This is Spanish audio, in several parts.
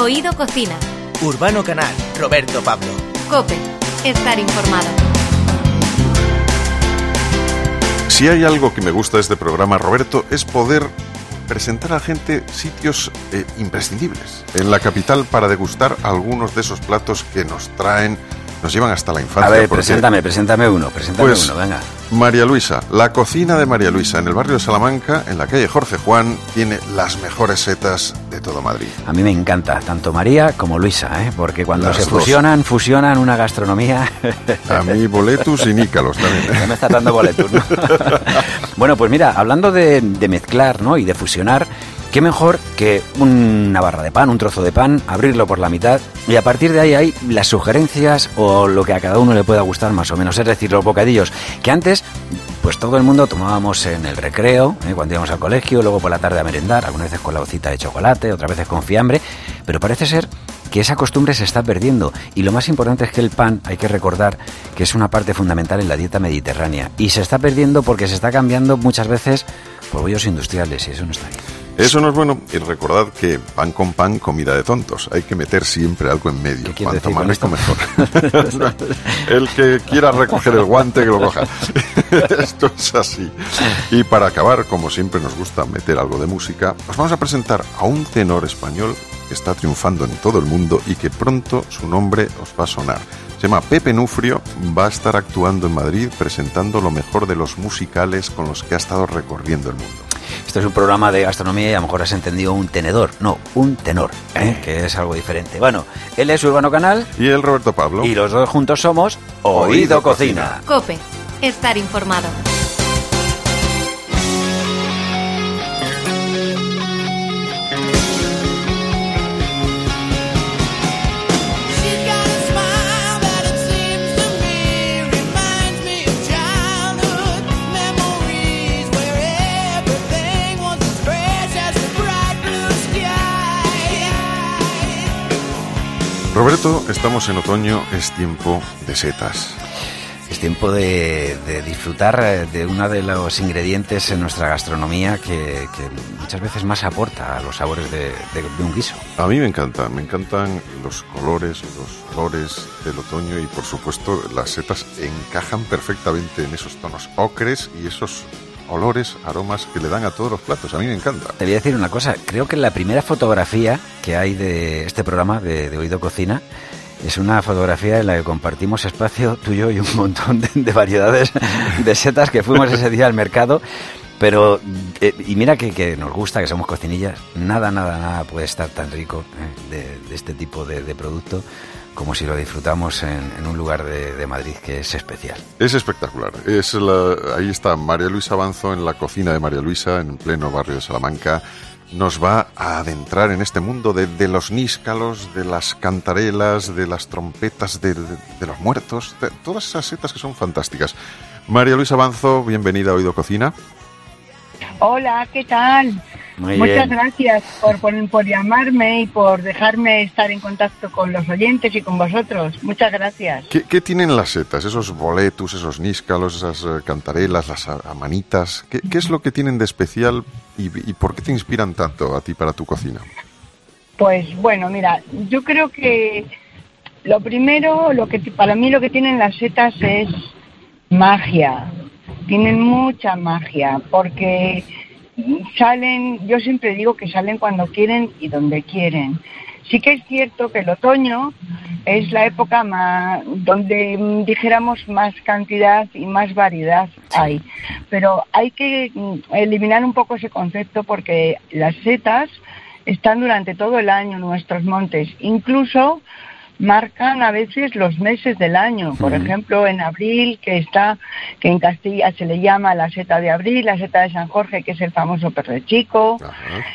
Oído Cocina. Urbano Canal, Roberto Pablo. Cope, estar informado. Si hay algo que me gusta de este programa, Roberto, es poder presentar a la gente sitios eh, imprescindibles en la capital para degustar algunos de esos platos que nos traen nos llevan hasta la infancia. A ver, preséntame, preséntame uno, preséntame pues, uno, venga. María Luisa, la cocina de María Luisa en el barrio de Salamanca, en la calle Jorge Juan, tiene las mejores setas de todo Madrid. A mí me encanta, tanto María como Luisa, ¿eh? porque cuando se fusionan, fusionan una gastronomía. A mí boletus y nícalos también. Ya me está dando boletus, ¿no? bueno, pues mira, hablando de, de mezclar ¿no? y de fusionar, ¿Qué mejor que una barra de pan, un trozo de pan, abrirlo por la mitad y a partir de ahí hay las sugerencias o lo que a cada uno le pueda gustar más o menos? Es decir, los bocadillos que antes pues todo el mundo tomábamos en el recreo, ¿eh? cuando íbamos al colegio, luego por la tarde a merendar, algunas veces con la hocita de chocolate, otras veces con fiambre, pero parece ser que esa costumbre se está perdiendo y lo más importante es que el pan hay que recordar que es una parte fundamental en la dieta mediterránea y se está perdiendo porque se está cambiando muchas veces por bollos industriales y eso no está bien. Eso no es bueno. Y recordad que pan con pan, comida de tontos. Hay que meter siempre algo en medio. Cuanto más rico, mejor. el que quiera recoger el guante, que lo coja. esto es así. Y para acabar, como siempre nos gusta meter algo de música, os vamos a presentar a un tenor español que está triunfando en todo el mundo y que pronto su nombre os va a sonar. Se llama Pepe Nufrio, va a estar actuando en Madrid presentando lo mejor de los musicales con los que ha estado recorriendo el mundo. Esto es un programa de gastronomía y a lo mejor has entendido un tenedor. No, un tenor, ¿eh? que es algo diferente. Bueno, él es Urbano Canal. Y el Roberto Pablo. Y los dos juntos somos Oído, Cocina. Cope, estar informado. Roberto, estamos en otoño, es tiempo de setas. Es tiempo de, disfrutar eh, de uno de los ingredientes en nuestra gastronomía que, muchas veces más aporta a los sabores de, un guiso. A mí me encanta, me encantan los colores, los olores del otoño y por supuesto las setas encajan perfectamente en esos tonos ocres y esos olores, aromas que le dan a todos los platos. A mí me encanta. Te voy a decir una cosa. Creo que la primera fotografía que hay de este programa de, Oído Cocina es una fotografía en la que compartimos espacio tuyo y un montón de, variedades de setas que fuimos ese día al mercado. Pero, eh, y mira que, nos gusta, que somos cocinillas, nada, nada, nada puede estar tan rico eh, de, este tipo de, de producto como si lo disfrutamos en, un lugar de, Madrid que es especial. Es espectacular. Es ahí está María Luisa Avanzo en la cocina de María Luisa, en pleno barrio de Salamanca. Nos va a adentrar en este mundo de, los níscalos, de las cantarelas, de las trompetas de, los muertos, de todas esas setas que son fantásticas. María Luisa Avanzo, bienvenida a Oído Cocina. Hola, ¿qué tal? Muchas gracias por, por, llamarme y por dejarme estar en contacto con los oyentes y con vosotros. Muchas gracias. ¿Qué, tienen las setas? Esos boletus, esos níscalos, esas eh, cantarelas, las amanitas. ¿Qué, es lo que tienen de especial y, por qué te inspiran tanto a ti para tu cocina? Pues bueno, mira, yo creo que lo primero, lo que para mí lo que tienen las setas es magia. Tienen mucha magia porque salen, yo siempre digo que salen cuando quieren y donde quieren. Sí que es cierto que el otoño es la época más, donde mm, dijéramos más cantidad y más variedad hay, pero hay que mm, eliminar un poco ese concepto porque las setas están durante todo el año en nuestros montes, incluso marcan a veces los meses del año. Por ejemplo, en abril, que está, que en Castilla se le llama la seta de abril, la seta de San Jorge, que es el famoso perro chico.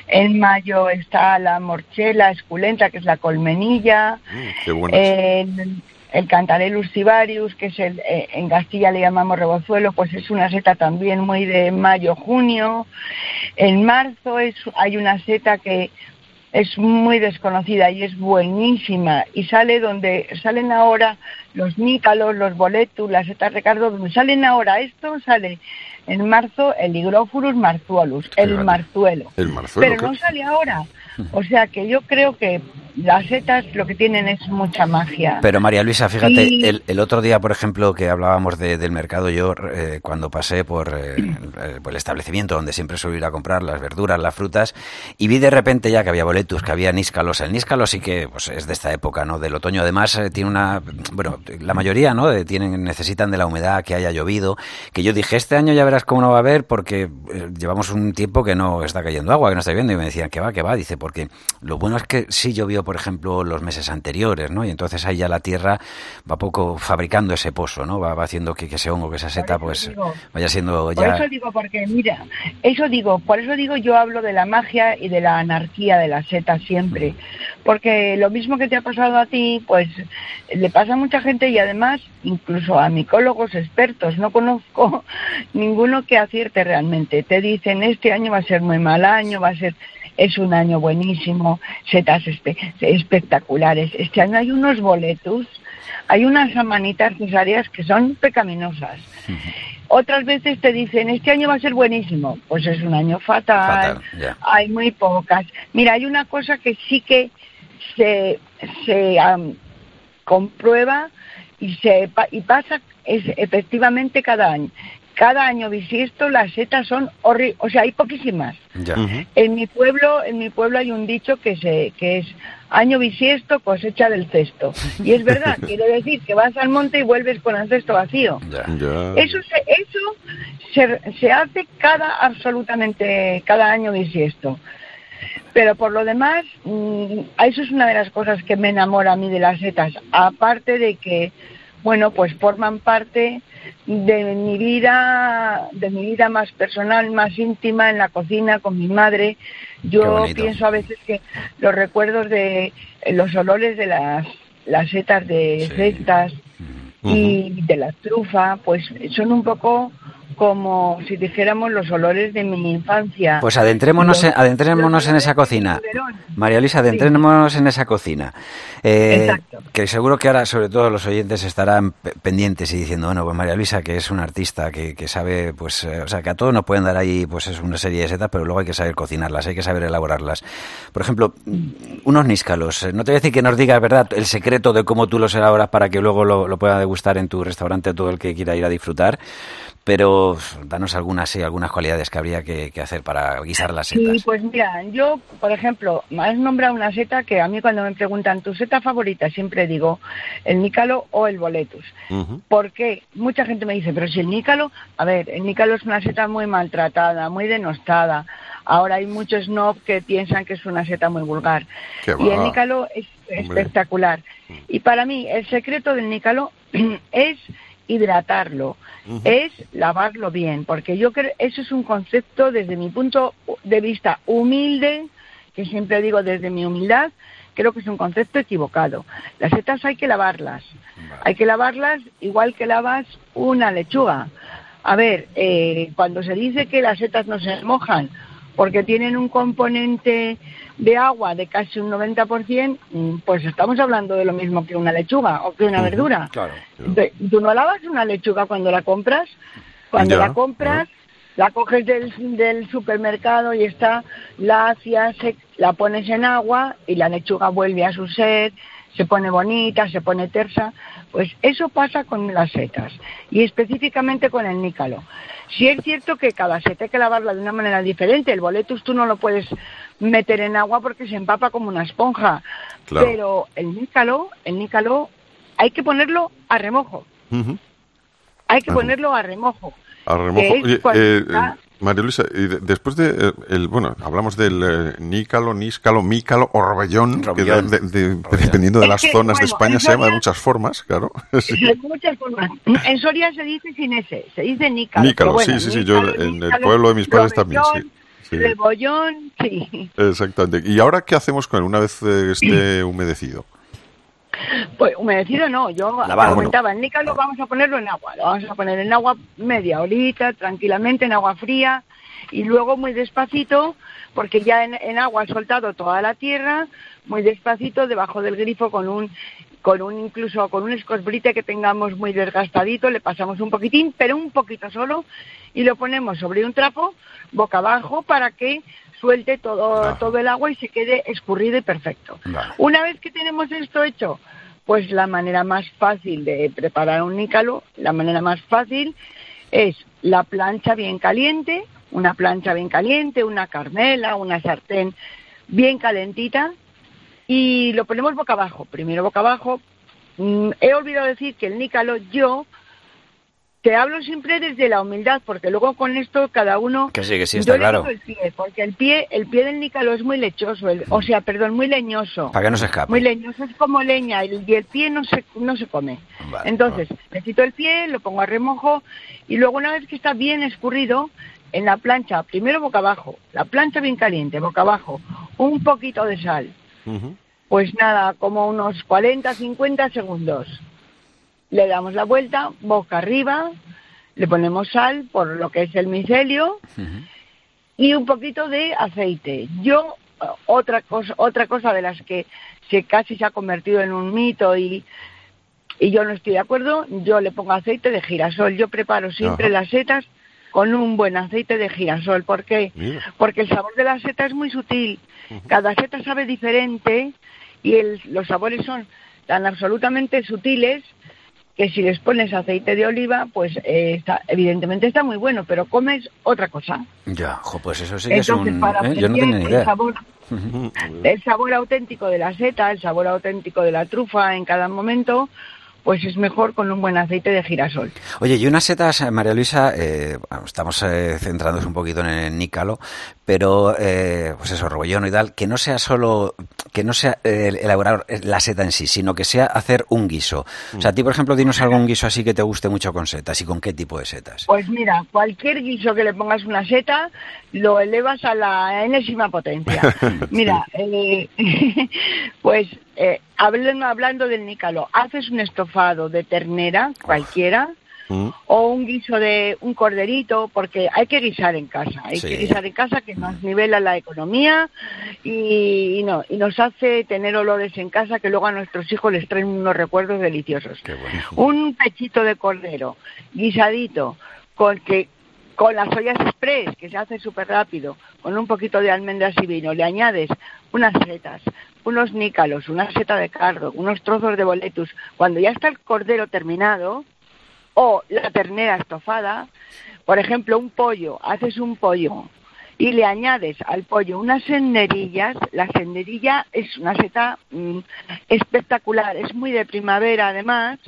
En mayo está la morchela esculenta, que es la colmenilla. Mm, el, el Cantarellus cibarius, que es el, eh, en Castilla le llamamos rebozuelo, pues es una seta también muy de mayo-junio. En marzo es, hay una seta que es muy desconocida y es buenísima y sale donde salen ahora los nícalos, los boletus, las setas Ricardo, donde salen ahora esto sale en marzo el Hygrophorus marzuolus, el marzuelo. El marzuelo. Pero no sale ahora. O sea que yo creo que las setas lo que tienen es mucha magia. Pero María Luisa, fíjate, el, otro día, por ejemplo, que hablábamos del mercado, yo eh, cuando pasé por, eh, por, el establecimiento donde siempre suelo ir a comprar las verduras, las frutas, y vi de repente ya que había boletus, que había níscalos. El níscalo sí que pues, es de esta época, ¿no? Del otoño. Además, eh, tiene una. Bueno, la mayoría, ¿no? tienen, necesitan de la humedad, que haya llovido. Que yo dije, este año ya verás cómo no va a haber, porque llevamos un tiempo que no está cayendo agua, que no está lloviendo. Y me decían, que va, que va. Dice, porque lo bueno es que sí llovió por ejemplo, los meses anteriores, ¿no? Y entonces ahí ya la tierra va poco fabricando ese pozo, ¿no? Va, haciendo que, ese hongo, que esa seta, pues vaya siendo ya... Por eso digo, porque mira, eso digo, por eso digo yo hablo de la magia y de la anarquía de la seta siempre. Porque lo mismo que te ha pasado a ti, pues le pasa a mucha gente y además incluso a micólogos expertos, no conozco ninguno que acierte realmente. Te dicen, este año va a ser muy mal año, va a ser es un año buenísimo, setas espectaculares. Este año hay unos boletos, hay unas amanitas necesarias que son pecaminosas. Otras veces te dicen, este año va a ser buenísimo. Pues es un año fatal, hay muy pocas. Mira, hay una cosa que sí que se, se comprueba y, se, y pasa es, efectivamente cada año cada año bisiesto las setas son horribles, o sea, hay poquísimas. En mi pueblo, en mi pueblo hay un dicho que se que es año bisiesto cosecha del cesto. Y es verdad, quiere decir que vas al monte y vuelves con el cesto vacío. Eso se, eso se, hace cada absolutamente cada año bisiesto. Pero por lo demás, mm, eso es una de las cosas que me enamora a mí de las setas, aparte de que bueno, pues forman parte de mi vida, de mi vida más personal, más íntima en la cocina con mi madre. Yo pienso a veces que los recuerdos de los olores de las, las setas de cestas y de la trufa, pues son un poco como si dijéramos los olores de mi infancia. Pues adentrémonos, en, adentrémonos en esa cocina. María Luisa, adentrémonos en esa cocina. Eh, que seguro que ahora, sobre todo, los oyentes estarán pendientes y diciendo, bueno, pues María Luisa, que es una artista, que, que sabe, pues, eh, o sea, que a todos nos pueden dar ahí, pues, es una serie de setas, pero luego hay que saber cocinarlas, hay que saber elaborarlas. Por ejemplo, unos níscalos. Eh, no te voy a decir que nos digas, ¿verdad?, el secreto de cómo tú los elaboras para que luego lo, lo pueda degustar en tu restaurante todo el que quiera ir a disfrutar pero danos algunas, sí, algunas cualidades que habría que, hacer para guisar las setas. Sí, pues mira, yo, por ejemplo, me has nombrado una seta que a mí cuando me preguntan tu seta favorita, siempre digo el nícalo o el boletus. Porque mucha gente me dice, pero si el nícalo, a ver, el nícalo es una seta muy maltratada, muy denostada. Ahora hay muchos snob que piensan que es una seta muy vulgar. y el nícalo es espectacular. Y para mí, el secreto del nícalo es hidratarlo, es lavarlo bien, porque yo creo eso es un concepto desde mi punto de vista humilde, que siempre digo desde mi humildad, creo que es un concepto equivocado. Las setas hay que lavarlas, hay que lavarlas igual que lavas una lechuga. A ver, eh, cuando se dice que las setas no se mojan porque tienen un componente de agua de casi un 90%, mm, pues estamos hablando de lo mismo que una lechuga o que una verdura. Claro, Tú no lavas una lechuga cuando la compras, cuando la compras, la coges del, del, supermercado y está, la hacías, la pones en agua y la lechuga vuelve a su sed, se pone bonita, se pone tersa. Pues eso pasa con las setas y específicamente con el nícalo. Si es cierto que cada seta hay que lavarla de una manera diferente. El boletus tú no lo puedes meter en agua porque se empapa como una esponja. Pero el nícalo, el nícalo hay que ponerlo a remojo. Hay que ponerlo a remojo. A remojo. Eh, María Luisa, y después de, eh, el, bueno, hablamos del eh, nícalo, níscalo, mícalo o robellón, que dependiendo de las zonas de España se llama de muchas formas, claro. De muchas formas. En Soria se dice sin ese, se dice nícalo. Nícalo, sí, sí, sí, yo en el pueblo de mis padres también, sí. Sí. Rebollón, sí. Exactamente. ¿Y ahora qué hacemos con él una vez eh, esté humedecido? Pues humedecido no, yo comentaba, el nícalo vamos a ponerlo en agua, lo vamos a poner en agua media horita, tranquilamente, en agua fría, y luego muy despacito, porque ya en, agua ha soltado toda la tierra, muy despacito debajo del grifo con un con un incluso con un escosbrite que tengamos muy desgastadito, le pasamos un poquitín, pero un poquito solo, y lo ponemos sobre un trapo boca abajo para que suelte todo, todo el agua y se quede escurrido y perfecto. Una vez que tenemos esto hecho, pues la manera más fácil de preparar un nícalo, la manera más fácil es la plancha bien caliente, una plancha bien caliente, una carmela, una sartén bien calentita y lo ponemos boca abajo. Primero boca abajo. Mm, he olvidado decir que el nícalo yo te hablo siempre desde la humildad, porque luego con esto cada uno... Que sí, que sí, está claro. El pie, porque el pie, el pie del nícalo es muy lechoso, o sea, perdón, muy leñoso. Para que no se escape. Muy leñoso, es como leña, y el pie no se, no se come. Entonces, necesito el pie, lo pongo a remojo, y luego una vez que está bien escurrido, en la plancha, primero boca abajo, la plancha bien caliente, boca abajo, un poquito de sal. Pues nada, como unos 40, 50 segundos le damos la vuelta, boca arriba, le ponemos sal por lo que es el micelio y un poquito de aceite. Yo, otra cosa, otra cosa de las que se casi se ha convertido en un mito y, y yo no estoy de acuerdo, yo le pongo aceite de girasol. Yo preparo siempre las setas con un buen aceite de girasol. ¿Por qué? Porque el sabor de la seta es muy sutil. Cada seta sabe diferente y los sabores son tan absolutamente sutiles que si les pones aceite de oliva, pues eh, evidentemente está muy bueno, pero comes otra cosa. Ya, pues eso sí que es un... ¿eh? Yo no tenía idea. El sabor, el sabor auténtico de la seta, el sabor auténtico de la trufa en cada momento, pues es mejor con un buen aceite de girasol. Oye, y unas setas, eh, María Luisa, eh, estamos eh, centrándonos un poquito en el nícalo, pero eh, pues eso, robollón y tal, que no sea solo, que no sea elaborar la seta en sí, sino que sea hacer un guiso. O sea, a ti, por ejemplo, dinos algún guiso así que te guste mucho con setas y con qué tipo de setas. Pues mira, cualquier guiso que le pongas una seta, lo elevas a la enésima potencia. mira, pues eh, hablando, del nícalo, haces un estofado de ternera cualquiera mm. o un guiso de un corderito, porque hay que guisar en casa, hay que guisar en casa que nos nivela la economía y, no, y nos hace tener olores en casa que luego a nuestros hijos les traen unos recuerdos deliciosos. Un pechito de cordero guisadito con que con las ollas express, que se hace súper rápido, con un poquito de almendras y vino, le añades unas setas, unos nícalos, una seta de cardo, unos trozos de boletus. Cuando ya está el cordero terminado, o la ternera estofada, por ejemplo, un pollo, haces un pollo y le añades al pollo unas senderillas, la senderilla es una seta mm, espectacular, es muy de primavera además,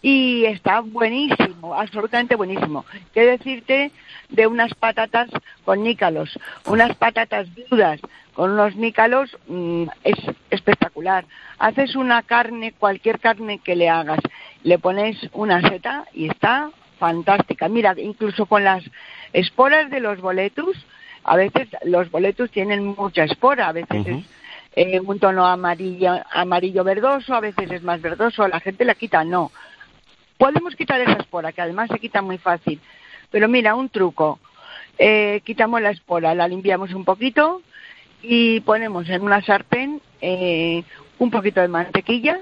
y está buenísimo, absolutamente buenísimo. ¿Qué decirte de unas patatas con nícalos? Unas patatas duras con unos nícalos mm, es espectacular. Haces una carne, cualquier carne que le hagas, le pones una seta y está fantástica. Mira, incluso con las esporas de los boletus, a veces los boletus tienen mucha espora, a veces es eh, un tono amarillo, amarillo verdoso, a veces es más verdoso, la gente la quita, no Podemos quitar esa espora, que además se quita muy fácil. Pero mira, un truco. Eh, quitamos la espora, la limpiamos un poquito y ponemos en una sartén eh, un poquito de mantequilla,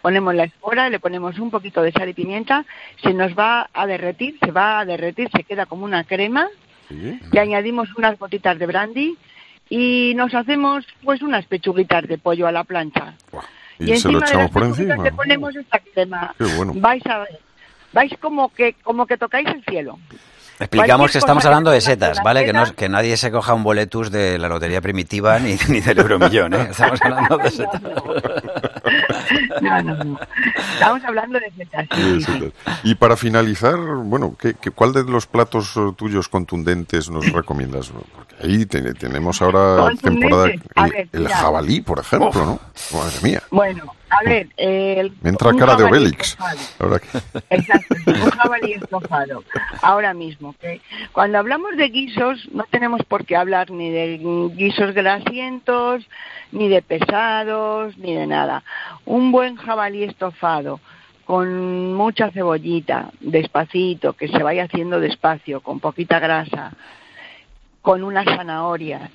ponemos la espora, le ponemos un poquito de sal y pimienta, se nos va a derretir, se va a derretir, se queda como una crema, le añadimos unas gotitas de brandy y nos hacemos pues unas pechuguitas de pollo a la plancha. Y, se lo echamos por encima. Le ponemos esta crema. Vais a ver. Vais como que, como que tocáis el cielo. Explicamos que estamos hablando de setas, ¿vale? Que, no, que nadie se coja un boletus de la lotería primitiva ni, ni del euromillón, ¿eh? Estamos hablando de setas. No, no, no. Estamos hablando de setas. Y para finalizar, bueno, ¿qué, cuál de los platos eh, tuyos contundentes nos recomiendas? Porque ahí tenemos ahora temporada el, jabalí, por ejemplo, ¿no? Madre mía. Bueno, a ver, el, me entra cara de Obélix. Exacto, un jabalí estofado. Ahora mismo, cuando hablamos de guisos, no tenemos por qué hablar ni de guisos grasientos, ni de pesados, ni de nada. Un buen jabalí estofado con mucha cebollita, despacito, que se vaya haciendo despacio, con poquita grasa, con unas zanahorias.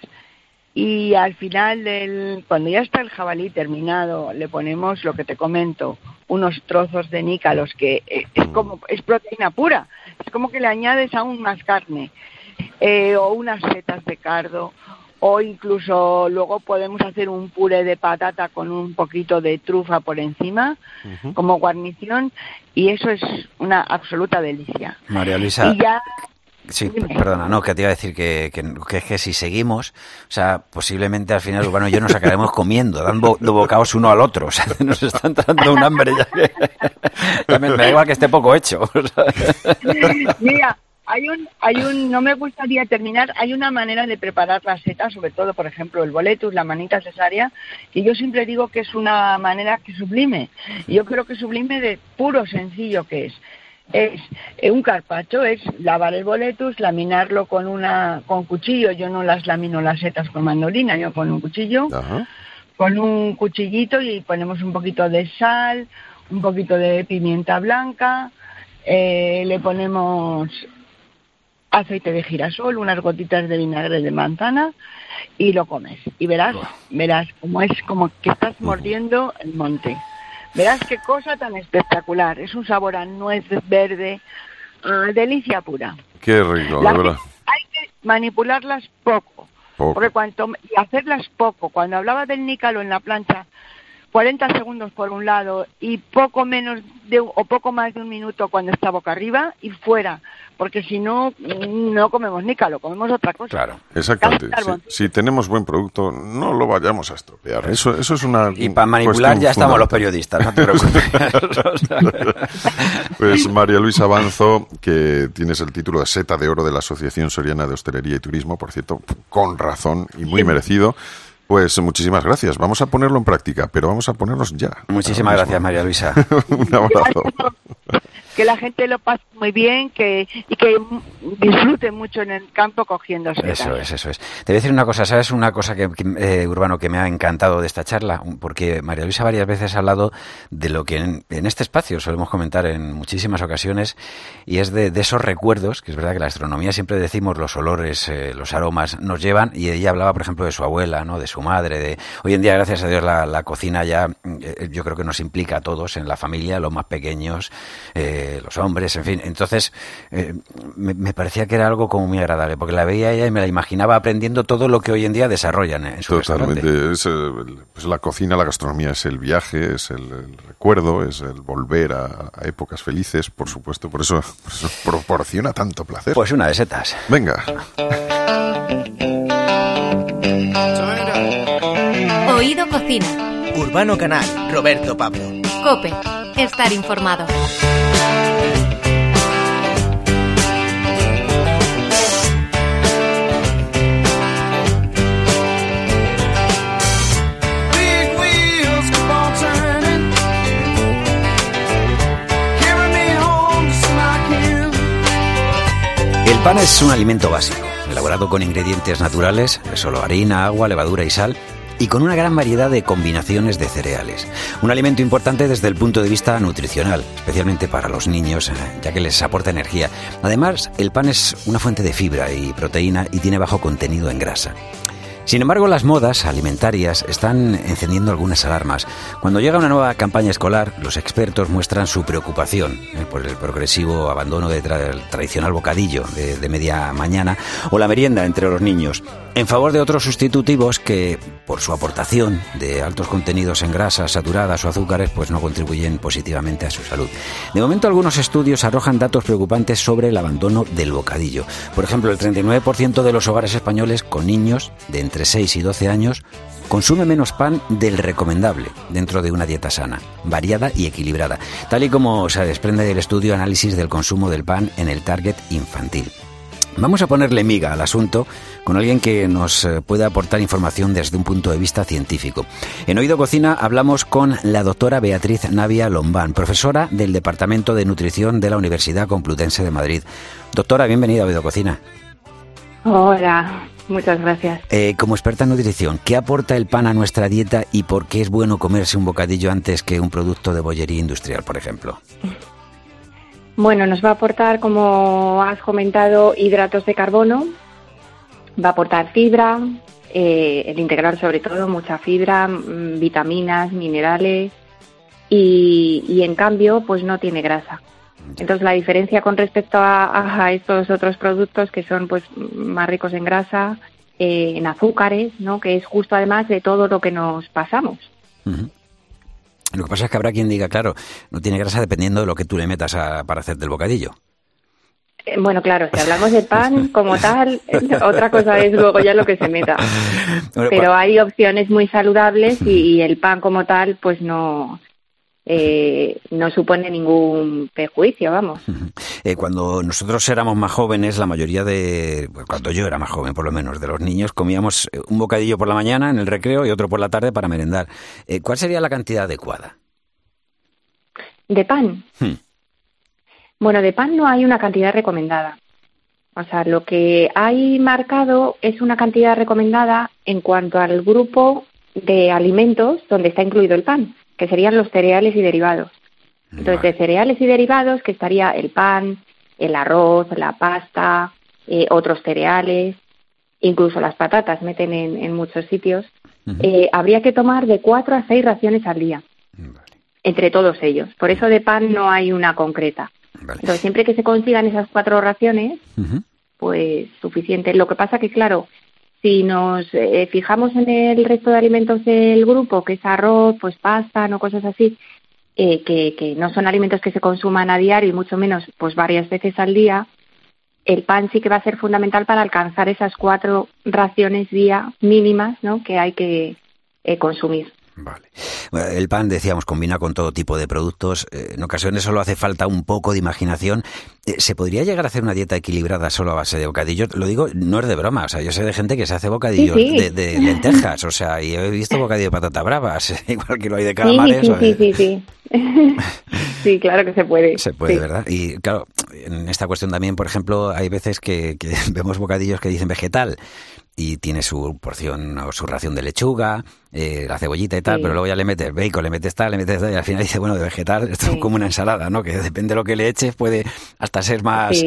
Y al final, del, cuando ya está el jabalí terminado, le ponemos lo que te comento, unos trozos de nícalos, que eh, es como es proteína pura, es como que le añades aún más carne, eh, o unas setas de cardo, o incluso luego podemos hacer un puré de patata con un poquito de trufa por encima como guarnición y eso es una absoluta delicia. María Luisa. Y ya Sí, perdona, no, que te iba a decir que, que, que, si seguimos, o sea, posiblemente al final Urbano y yo nos acabaremos comiendo, dando bocados uno al otro, o sea, nos están dando un hambre ya que... También me da igual que esté poco hecho. Mira, hay un, hay un, no me gustaría terminar, hay una manera de preparar la seta, sobre todo, por ejemplo, el boletus, la manita cesárea, que yo siempre digo que es una manera que sublime. Yo creo que sublime de puro sencillo que es es eh, un carpacho, es lavar el boletus, laminarlo con una con cuchillo. Yo no las lamino las setas con mandolina, yo con un cuchillo, con un cuchillito y ponemos un poquito de sal, un poquito de pimienta blanca, eh, le ponemos aceite de girasol, unas gotitas de vinagre de manzana y lo comes. Y verás, verás como es como que estás mordiendo el monte. Verás qué cosa tan espectacular. Es un sabor a nuez verde, delicia pura. Qué rico, de verdad. Hay que manipularlas poco, poco. Porque cuanto, y hacerlas poco. Cuando hablaba del nícalo en la plancha, 40 segundos por un lado y poco menos de, o poco más de un minuto cuando está boca arriba y fuera, porque si no, no comemos nícalo, comemos otra cosa. Claro, exactamente. Si, tenemos buen producto, no lo vayamos a estropear. Eso, eso es una. Y para manipular ya estamos los periodistas, no te preocupes. pues María Luisa Avanzo, que tienes el título de Seta de Oro de la Asociación Soriana de Hostelería y Turismo, por cierto, con razón y muy merecido. Pues muchísimas gracias. Vamos a ponerlo en práctica, pero vamos a ponernos ya. Muchísimas gracias, María Luisa. Un abrazo que la gente lo pase muy bien que, y que disfrute mucho en el campo cogiendo Eso es, eso es. Te voy a decir una cosa, ¿sabes? Una cosa que, eh, Urbano que me ha encantado de esta charla, porque María Luisa varias veces ha hablado de lo que en, este espacio solemos comentar en muchísimas ocasiones, y es de, esos recuerdos, que es verdad que la astronomía siempre decimos los olores, eh, los aromas nos llevan, y ella hablaba, por ejemplo, de su abuela, ¿no? de su madre, de hoy en día, gracias a Dios, la, cocina ya eh, yo creo que nos implica a todos en la familia, los más pequeños, eh, los hombres, en fin. Entonces, eh, me, parecía que era algo como muy agradable, porque la veía ella y me la imaginaba aprendiendo todo lo que hoy en día desarrollan en su Totalmente. Es, pues la cocina, la gastronomía es el viaje, es el, recuerdo, es el volver a, épocas felices, por supuesto. Por eso, por eso proporciona tanto placer. Pues una de setas. Venga. Oído Cocina. Urbano Canal, Roberto Pablo. Cope, estar informado. Pan es un alimento básico, elaborado con ingredientes naturales, solo harina, agua, levadura y sal, y con una gran variedad de combinaciones de cereales. Un alimento importante desde el punto de vista nutricional, especialmente para los niños, eh, ya que les aporta energía. Además, el pan es una fuente de fibra y proteína y tiene bajo contenido en grasa. Sin embargo, las modas alimentarias están encendiendo algunas alarmas. Cuando llega una nueva campaña escolar, los expertos muestran su preocupación eh, por el progresivo abandono del tradicional bocadillo de media mañana o la merienda entre los niños en favor de otros sustitutivos que, por su aportación de altos contenidos en grasas saturadas o azúcares, pues no contribuyen positivamente a su salud. De momento, algunos estudios arrojan datos preocupantes sobre el abandono del bocadillo. Por ejemplo, el 39% de los hogares españoles con niños de entre 6 y 12 años consume menos pan del recomendable dentro de una dieta sana, variada y equilibrada, tal y como se desprende del estudio análisis del consumo del pan en el target infantil. Vamos a ponerle miga al asunto con alguien que nos eh, puede aportar información desde un punto de vista científico. En Oído Cocina hablamos con la doctora Beatriz Navia Lombán, profesora del Departamento de Nutrición de la Universidad Complutense de Madrid. Doctora, bienvenida a Oído Cocina. Hola, muchas gracias. Eh, como experta en nutrición, ¿qué aporta el pan a nuestra dieta y por qué es bueno comerse un bocadillo antes que un producto de bollería industrial, por ejemplo? Bueno, nos va a aportar, como has comentado, hidratos de carbono, va a aportar fibra, eh, el integral sobre todo, mucha fibra, mm, vitaminas, minerales y, en cambio pues no tiene grasa. Entonces la diferencia con respecto a, estos otros productos que son pues más ricos en grasa eh, en azúcares, ¿no? Que es justo además de todo lo que nos pasamos. Lo que pasa es que habrá quien diga, claro, no tiene grasa dependiendo de lo que tú le metas para hacer del bocadillo. Eh, bueno, claro, si hablamos de pan como tal, otra cosa es luego ya lo que se meta. Pero hay opciones muy saludables y, el pan como tal, pues no, eh, no supone ningún perjuicio, vamos. Eh, cuando nosotros éramos más jóvenes, la mayoría de, pues, cuando yo era más joven por lo menos, de los niños, comíamos un bocadillo por la mañana en el recreo y otro por la tarde para merendar. ¿Cuál sería la cantidad adecuada? ¿De pan? Hmm. Bueno, de pan no hay una cantidad recomendada. O sea, lo que hay marcado es una cantidad recomendada en cuanto al grupo de alimentos donde está incluido el pan, que serían los cereales y derivados. Entonces, de cereales y derivados, que estaría el pan, el arroz, la pasta, eh, otros cereales, incluso las patatas meten en, muchos sitios, eh, habría que tomar de cuatro a seis raciones al día, entre todos ellos. Por eso de pan no hay una concreta. Entonces, siempre que se consigan esas cuatro raciones, pues suficiente. Lo que pasa que, claro, si nos eh, fijamos en el resto de alimentos del grupo, que es arroz, pues pasta, no cosas así, eh, que, que no son alimentos que se consuman a diario y mucho menos pues varias veces al día, el pan sí que va a ser fundamental para alcanzar esas cuatro raciones día mínimas ¿no? que hay que eh, consumir. Vale. El pan, decíamos, combina con todo tipo de productos. Eh, en ocasiones solo hace falta un poco de imaginación. Eh, ¿Se podría llegar a hacer una dieta equilibrada solo a base de bocadillos? Lo digo, no es de broma. O sea, yo sé de gente que se hace bocadillos De, lentejas. O sea, y he visto bocadillo de patata bravas, igual que lo hay de calamares. Sí, sí, sí, sí, sí. claro que se puede. Se puede, ¿verdad? Y claro, en esta cuestión también, por ejemplo, hay veces que vemos bocadillos que dicen vegetal y tiene su porción o su ración de lechuga, eh, la cebollita y tal, pero luego ya le metes bacon, le metes tal, le metes tal, y al final dice, bueno, de vegetal, esto es como una ensalada, ¿no? Que depende de lo que le eches, puede hasta ser más,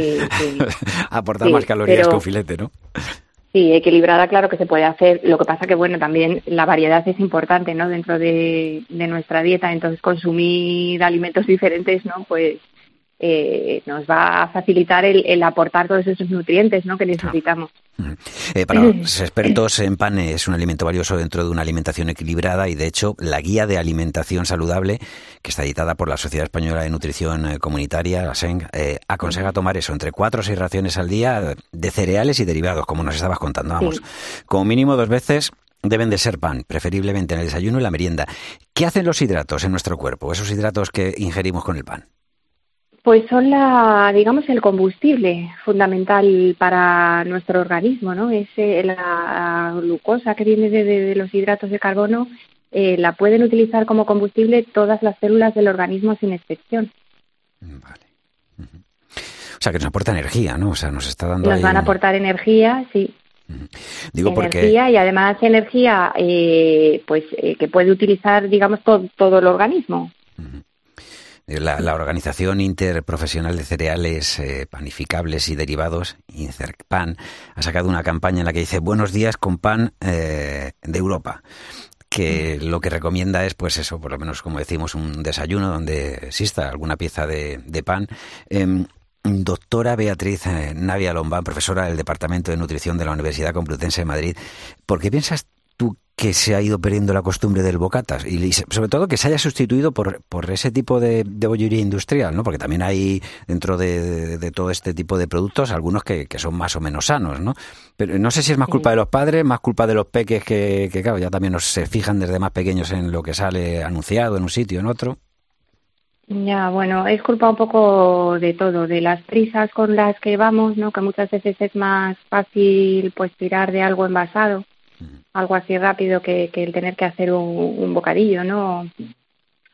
aportar más calorías que un filete, ¿no? Sí, equilibrada, claro que se puede hacer. Lo que pasa que, bueno, también la variedad es importante, ¿no? Dentro de, de nuestra dieta, entonces consumir alimentos diferentes, ¿no? Pues eh, nos va a facilitar el, aportar todos esos nutrientes ¿no? que necesitamos. Eh, para los expertos en pan es un alimento valioso dentro de una alimentación equilibrada y de hecho la guía de alimentación saludable que está editada por la Sociedad Española de Nutrición eh, Comunitaria, la SENG, aconseja tomar eso entre cuatro o seis raciones al día de cereales y derivados, como nos estabas contando. Vamos, como mínimo dos veces deben de ser pan, preferiblemente en el desayuno y la merienda. ¿Qué hacen los hidratos en nuestro cuerpo, esos hidratos que ingerimos con el pan? Pues son la, digamos, el combustible fundamental para nuestro organismo, ¿no? Es eh, la glucosa que viene de, los hidratos de carbono, eh, la pueden utilizar como combustible todas las células del organismo sin excepción. Vale. O sea, que nos aporta energía, ¿no? O sea, nos está dando. Nos van a aportar energía, sí. Digo energía y además energía, eh, pues, que puede utilizar, digamos, todo, todo el organismo. La, Organización Interprofesional de Cereales eh, Panificables y Derivados, INCERPAN, ha sacado una campaña en la que dice Buenos días con pan eh, de Europa que lo que recomienda es, pues eso, por lo menos como decimos, un desayuno donde exista alguna pieza de, pan. Em, doctora Beatriz eh, Navia Lombán, profesora del Departamento de Nutrición de la Universidad Complutense de Madrid, ¿por qué piensas que se ha ido perdiendo la costumbre del bocatas y sobre todo que se haya sustituido por, por ese tipo de, bollería industrial, ¿no? Porque también hay dentro de, todo este tipo de productos algunos que, son más o menos sanos, ¿no? Pero no sé si es más culpa de los padres, más culpa de los peques que, que claro, ya también nos, se fijan desde más pequeños en lo que sale anunciado en un sitio, en otro. Ya, bueno, es culpa un poco de todo, de las prisas con las que vamos, ¿no? Que muchas veces es más fácil pues tirar de algo envasado algo así rápido que, el tener que hacer un, bocadillo, ¿no?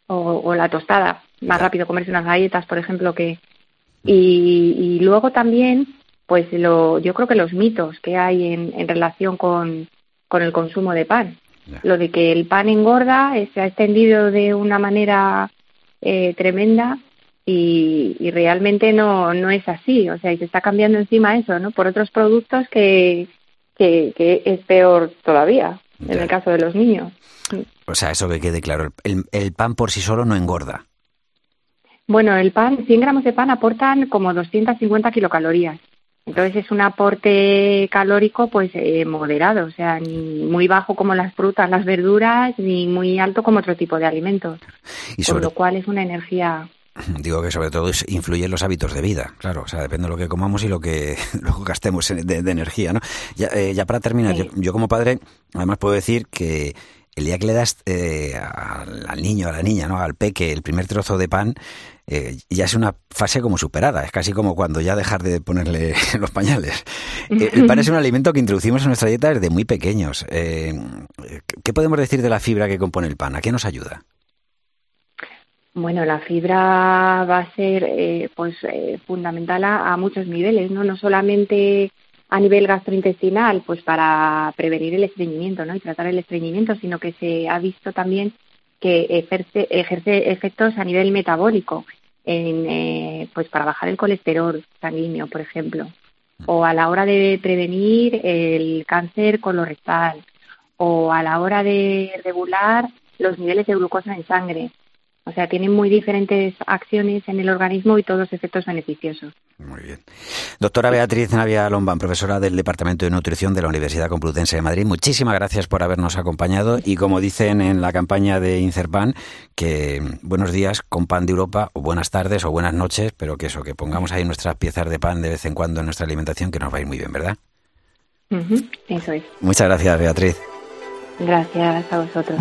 O, la tostada, más rápido comerse unas galletas, por ejemplo, que... Y, luego también, pues lo, yo creo que los mitos que hay en, relación con, con el consumo de pan. Lo de que el pan engorda eh, se ha extendido de una manera eh, tremenda y, y, realmente no, no es así. O sea, y se está cambiando encima eso, ¿no? Por otros productos que, que, es peor todavía en el caso de los niños. O sea, eso que quede claro, el, el, pan por sí solo no engorda. Bueno, el pan, 100 gramos de pan aportan como 250 kilocalorías. Entonces es un aporte calórico pues eh, moderado, o sea, ni muy bajo como las frutas, las verduras, ni muy alto como otro tipo de alimentos. Y Con lo cual es una energía Digo que sobre todo influye en los hábitos de vida, claro, o sea, depende de lo que comamos y lo que luego gastemos de, energía, ¿no? Ya, eh, ya para terminar, yo, como padre, además puedo decir que el día que le das eh, al, niño, a la niña, ¿no? Al peque, el primer trozo de pan, eh, ya es una fase como superada. Es casi como cuando ya dejar de ponerle los pañales. Eh, el pan es un alimento que introducimos en nuestra dieta desde muy pequeños. ¿Qué podemos decir de la fibra que compone el pan? ¿A qué nos ayuda? Bueno, la fibra va a ser pues fundamental a, a, muchos niveles, no no solamente a nivel gastrointestinal, pues para prevenir el estreñimiento ¿no? y tratar el estreñimiento, sino que se ha visto también que ejerce, ejerce efectos a nivel metabólico, en, eh, pues para bajar el colesterol sanguíneo, por ejemplo, o a la hora de prevenir el cáncer colorectal, o a la hora de regular los niveles de glucosa en sangre. O sea, tienen muy diferentes acciones en el organismo y todos efectos beneficiosos. Muy bien. Doctora Beatriz Navia Lombán, profesora del Departamento de Nutrición de la Universidad Complutense de Madrid, muchísimas gracias por habernos acompañado y como dicen en la campaña de Incerpan, que buenos días con pan de Europa o buenas tardes o buenas noches, pero que eso, que pongamos ahí nuestras piezas de pan de vez en cuando en nuestra alimentación, que nos va a ir muy bien, ¿verdad? eso es. Muchas gracias, Beatriz. Gracias a vosotros.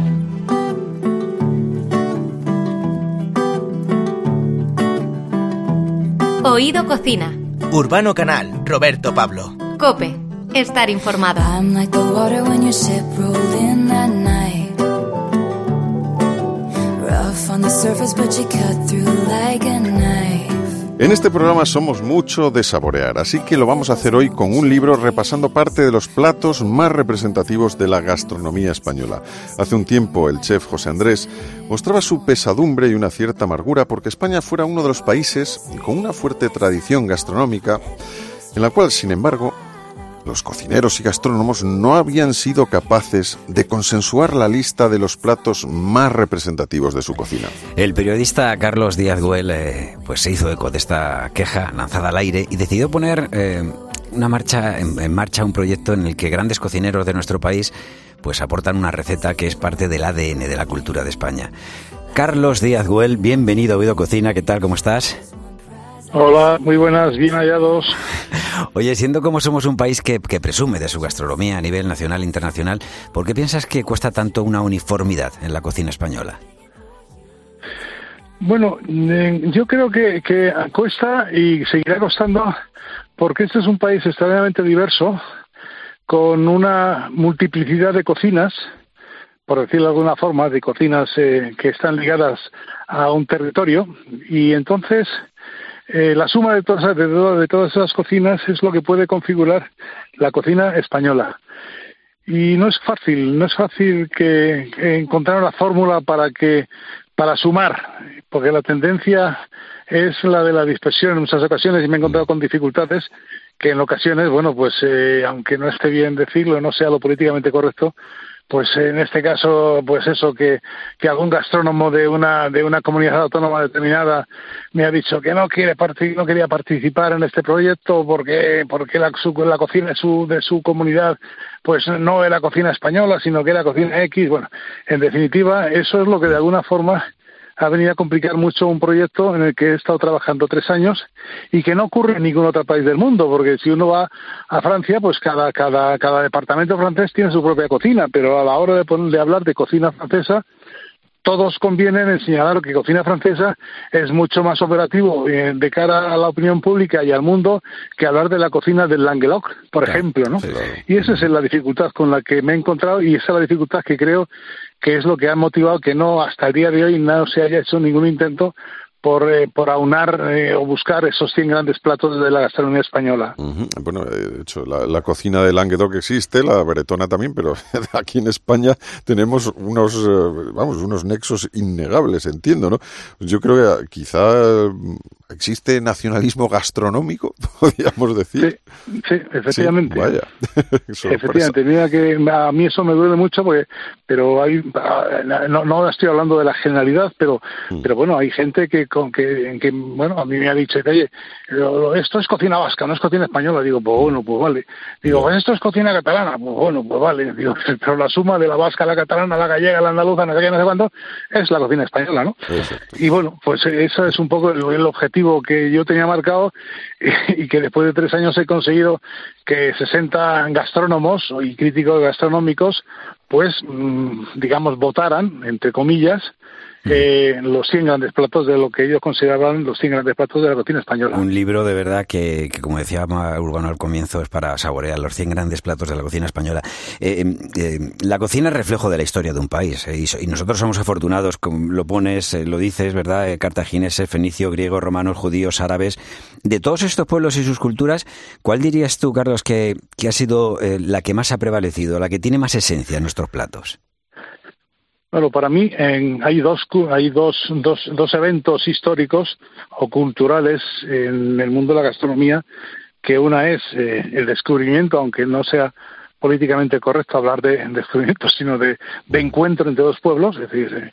Oído Cocina. Urbano Canal, Roberto Pablo. Cope, estar informado. I'm like the water when your ship rolled in that night. Rough on the surface, but you cut through like a knife. En este programa somos mucho de saborear, así que lo vamos a hacer hoy con un libro repasando parte de los platos más representativos de la gastronomía española. Hace un tiempo el chef José Andrés mostraba su pesadumbre y una cierta amargura porque España fuera uno de los países con una fuerte tradición gastronómica en la cual, sin embargo, los cocineros y gastrónomos no habían sido capaces de consensuar la lista de los platos más representativos de su cocina. El periodista Carlos Díaz Güell eh, pues se hizo eco de esta queja lanzada al aire y decidió poner eh, una marcha, en, marcha un proyecto en el que grandes cocineros de nuestro país pues aportan una receta que es parte del ADN de la cultura de España. Carlos Díaz Güell, bienvenido a Oído Cocina, ¿qué tal? ¿Cómo estás? Hola, muy buenas, bien hallados. Oye, siendo como somos un país que, presume de su gastronomía a nivel nacional e internacional, ¿por qué piensas que cuesta tanto una uniformidad en la cocina española? Bueno, yo creo que, que cuesta y seguirá costando porque este es un país extremadamente diverso, con una multiplicidad de cocinas, por decirlo de alguna forma, de cocinas eh, que están ligadas a un territorio, y entonces eh, la suma de todas, de, todas esas cocinas es lo que puede configurar la cocina española. Y no es fácil, no es fácil que, encontrar una fórmula para que para sumar, porque la tendencia es la de la dispersión en muchas ocasiones y me he encontrado con dificultades que en ocasiones, bueno, pues eh, aunque no esté bien decirlo, no sea lo políticamente correcto, pues en este caso, pues eso, que, que algún gastrónomo de una, de una comunidad autónoma determinada me ha dicho que no quiere no quería participar en este proyecto porque, porque la, la cocina de su, de su comunidad pues no era cocina española, sino que era cocina X. Bueno, en definitiva, eso es lo que de alguna forma ha venido a complicar mucho un proyecto en el que he estado trabajando tres años y que no ocurre en ningún otro país del mundo, porque si uno va a Francia, pues cada, cada, cada departamento francés tiene su propia cocina, pero a la hora de, de hablar de cocina francesa, todos convienen en señalar que cocina francesa es mucho más operativo eh, de cara a la opinión pública y al mundo que hablar de la cocina del Languedoc, por ejemplo, ¿no? Y esa es la dificultad con la que me he encontrado y esa es la dificultad que creo que es lo que ha motivado que no hasta el día de hoy no se haya hecho ningún intento por, eh, por aunar eh, o buscar esos 100 grandes platos de la gastronomía española. Bueno, de hecho, la, cocina de Languedoc existe, la bretona también, pero aquí en España tenemos unos, eh, vamos, unos nexos innegables, entiendo, ¿no? Yo creo que quizá existe nacionalismo gastronómico, podríamos decir. Sí, efectivamente. vaya. efectivamente, mira que a mí eso me duele mucho, porque, pero hay, no, no estoy hablando de la generalidad, pero, mm. pero bueno, hay gente que con que, en que, bueno, a mí me ha dicho que, oye, esto es cocina vasca, no es cocina española. Digo, pues bueno, pues vale. Digo, pues esto es cocina catalana. Pues bueno, pues vale. Digo, pero la suma de la vasca, la catalana, la gallega, la andaluza, no sé qué, no sé cuándo, es la cocina española, ¿no? Y bueno, pues eso es un poco el, objetivo que yo tenía marcado y, que después de tres años he conseguido que 60 gastrónomos y críticos gastronómicos pues, mm, digamos, votaran, entre comillas, eh, los 100 grandes platos de lo que ellos consideraban los 100 grandes platos de la cocina española. Un libro de verdad que, como decía Urbano al comienzo, es para saborear los 100 grandes platos de la cocina española. Eh, em, eh, la cocina es reflejo de la historia de un país y, nosotros somos afortunados, como lo pones, lo dices, ¿verdad? cartagineses, fenicio, griegos, romanos, judíos, árabes. De todos estos pueblos y sus culturas, ¿cuál dirías tú, Carlos, que, que ha sido la que más ha prevalecido, la que tiene más esencia en nuestros platos? Bueno, para mí hay dos hay dos, dos, dos eventos históricos o culturales en el mundo de la gastronomía, que una es eh, el descubrimiento, aunque no sea políticamente correcto hablar de descubrimiento, sino de, de encuentro entre dos pueblos, es decir,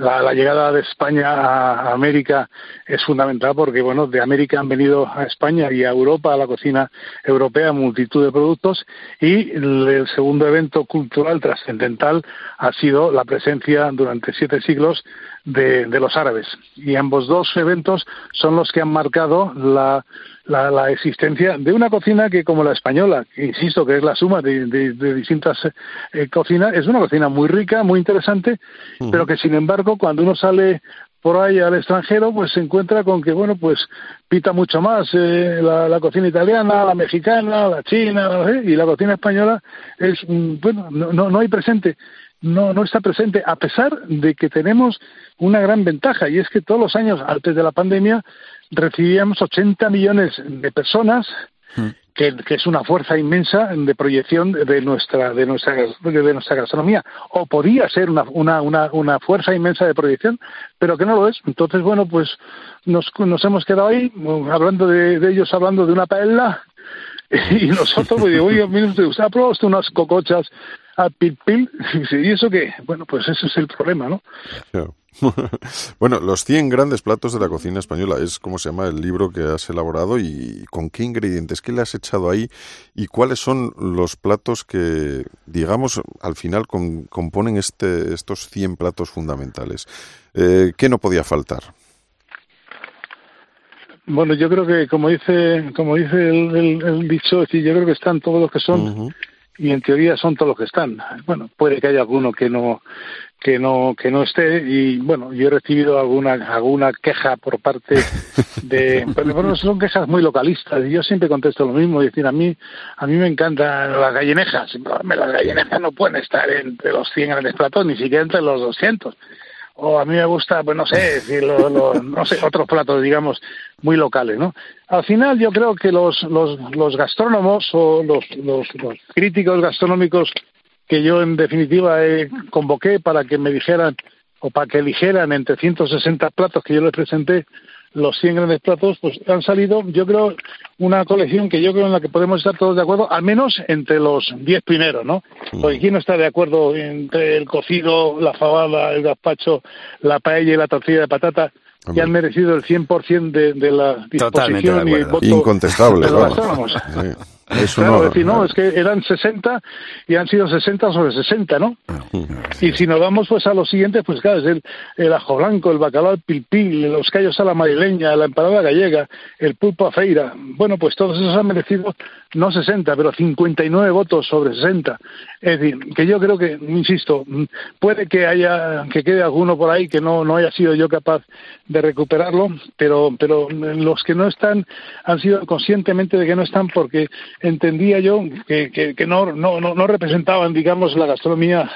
eh, la, llegada de España a América es fundamental porque, bueno, de América han venido a España y a Europa, a la cocina europea, multitud de productos y el, segundo evento cultural trascendental ha sido la presencia durante siete siglos de, los árabes. Y ambos dos eventos son los que han marcado la, la, existencia de una cocina que, como la española, insisto que es la suma de, distintas eh, cocinas, es una cocina muy rica, muy interesante, pero que, sin embargo, cuando uno sale por ahí al extranjero, pues se encuentra con que, bueno, pues pita mucho más eh, la, cocina italiana, la mexicana, la china, y la cocina española es, mm, bueno, no, no, no hay presente no, no está presente, a pesar de que tenemos una gran ventaja, y es que todos los años, antes de la pandemia, recibíamos 80 millones de personas, mm. que, es una fuerza inmensa de proyección de nuestra, de nuestra, de nuestra gastronomía, o podía ser una, una, una, una fuerza inmensa de proyección, pero que no lo es. Entonces, bueno, pues nos, nos hemos quedado ahí, hablando de, ellos, hablando de una paella, y nosotros, pues digo, oye, usted, ¿usted ha probado usted unas cocochas a pil pil? ¿Y eso qué? Bueno, pues ese es el problema, ¿no? bueno, los 100 grandes platos de la cocina española es como se llama el libro que has elaborado y con qué ingredientes, qué le has echado ahí y cuáles son los platos que, digamos, al final componen este, estos 100 platos fundamentales. Eh, ¿Qué no podía faltar? Bueno, yo creo que como dice, como dice el, dicho, yo creo que están todos los que son y en teoría son todos los que están. Bueno, puede que haya alguno que no que no que no esté y bueno yo he recibido alguna alguna queja por parte de pero bueno son quejas muy localistas y yo siempre contesto lo mismo y decir a mí a mí me encantan las gallinejas las gallinejas no pueden estar entre los 100 grandes platos ni siquiera entre los 200 o a mí me gusta, pues no sé, decir, no sé, otros platos, digamos, muy locales, ¿no? Al final yo creo que los, los, los gastrónomos o los, los, críticos gastronómicos que yo en definitiva convoqué para que me dijeran o para que eligieran entre 160 platos que yo les presenté los 100 grandes platos, pues han salido, yo creo, una colección que yo creo en la que podemos estar todos de acuerdo, al menos entre los 10 primeros, ¿no? Porque ¿quién no está de acuerdo entre el cocido, la fabada, el gazpacho, la paella y la tortilla de patata? que han merecido el 100% de, de la disposición y el voto Incontestable, de los claro, decir, no, es que eran 60 y han sido 60 sobre 60, ¿no? Y si nos vamos pues a los siguientes, pues claro, es el, el ajo blanco, el bacalao al pilpil, los callos a la madrileña, la empanada gallega, el pulpo a feira. Bueno, pues todos esos han merecido no 60, pero 59 votos sobre 60. Es decir, que yo creo que, insisto, puede que haya, que quede alguno por ahí que no, no haya sido yo capaz de recuperarlo, pero, pero los que no están han sido conscientemente de que no están porque entendía yo que, que, no, no, no, representaban, digamos, la gastronomía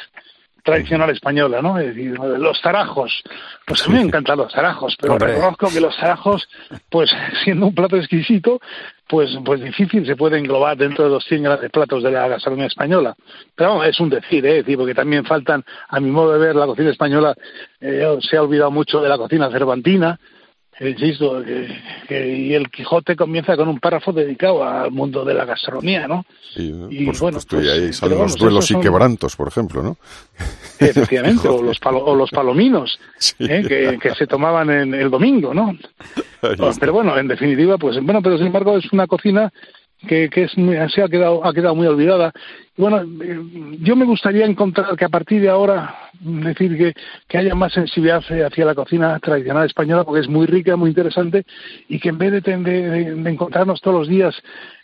tradicional española, ¿no? Es decir, los zarajos. Pues a mí me encantan los zarajos, pero reconozco que los zarajos, pues siendo un plato exquisito, pues, pues difícil se puede englobar dentro de los 100 grandes platos de la gastronomía española. Pero es un decir, ¿eh? decir, porque también faltan, a mi modo de ver, la cocina española eh, se ha olvidado mucho de la cocina cervantina, insisto, que, y el Quijote comienza con un párrafo dedicado al mundo de la gastronomía, ¿no? Sí, y, por bueno, pues, y ahí salen los duelos y quebrantos, por ejemplo, ¿no? efectivamente, o los, o los palominos ¿eh? que, se tomaban en el domingo, ¿no? Pero bueno, en definitiva, pues bueno, pero sin embargo es una cocina que, que es, se ha quedado, ha quedado muy olvidada. Bueno, eh, yo me gustaría encontrar que a partir de ahora, decir que, que haya más sensibilidad hacia la cocina tradicional española, porque es muy rica, muy interesante, y que en vez de, de, de encontrarnos todos los días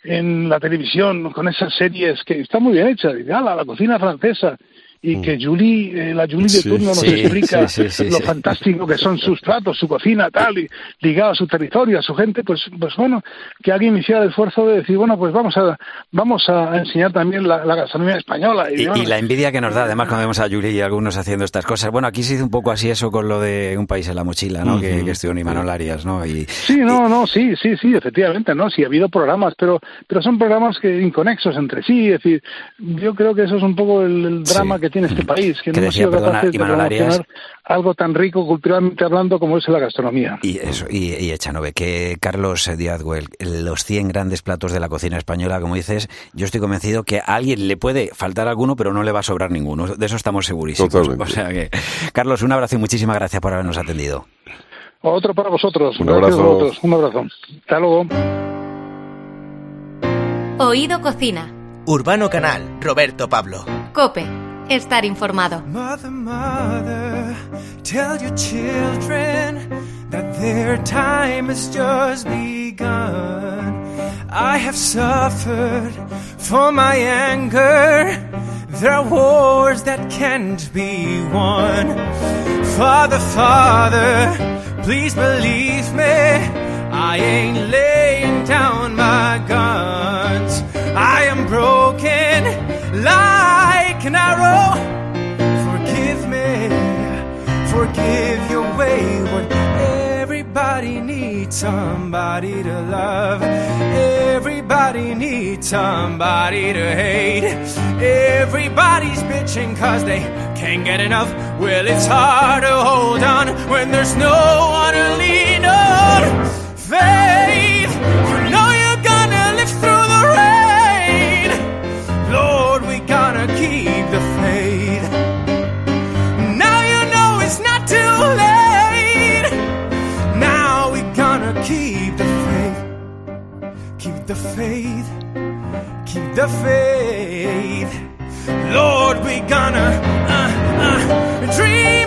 en la televisión con esas series que están muy bien hechas, la cocina francesa, y mm. que Julie, eh, la Julie de turno nos explica lo fantástico que son sus platos, su cocina, tal, y ligado a su territorio, a su gente, pues, pues bueno, que alguien hiciera el esfuerzo de decir, bueno, pues vamos a, vamos a enseñar también la, gastronomía española. Y, la envidia que nos da, además, cuando vemos a Julie y algunos haciendo estas cosas. Bueno, aquí se hizo un poco así eso con lo de Un País en la Mochila, ¿no? que, que estuvo Imanol Arias, ¿no? Y, sí, no, no, sí, sí, sí, efectivamente, ¿no? Sí, ha habido programas, pero, pero son programas que inconexos entre sí, es decir, yo creo que eso es un poco el, drama que tiene este país, que, no hemos sido capaces de promocionar algo tan rico culturalmente hablando como es la gastronomía. Y eso, y, y Echanove, que Carlos Díaz los 100 grandes platos de la cocina española, como dices, yo estoy convencido que a alguien le puede faltar alguno, pero no le va a sobrar ninguno. De eso estamos segurísimos. O sea que, Carlos, un abrazo y muchísimas gracias por habernos atendido. Otro para vosotros. Un abrazo. Un abrazo. Hasta luego. Oído Cocina. Urbano Canal, Roberto Pablo. Cope estar informado. Mother, mother, tell your children that their time has just begun. I have suffered for my anger. There are wars that can't be won. Father, Father, please believe me. I ain't laying down my guns. I am broken. Like an arrow. Forgive me, forgive your wayward. Everybody needs somebody to love. Everybody needs somebody to hate. Everybody's bitching cause they can't get enough. Well, it's hard to hold on when there's no one to lean on. Faith, the faith. Keep the faith. Lord, we gonna uh, uh, dream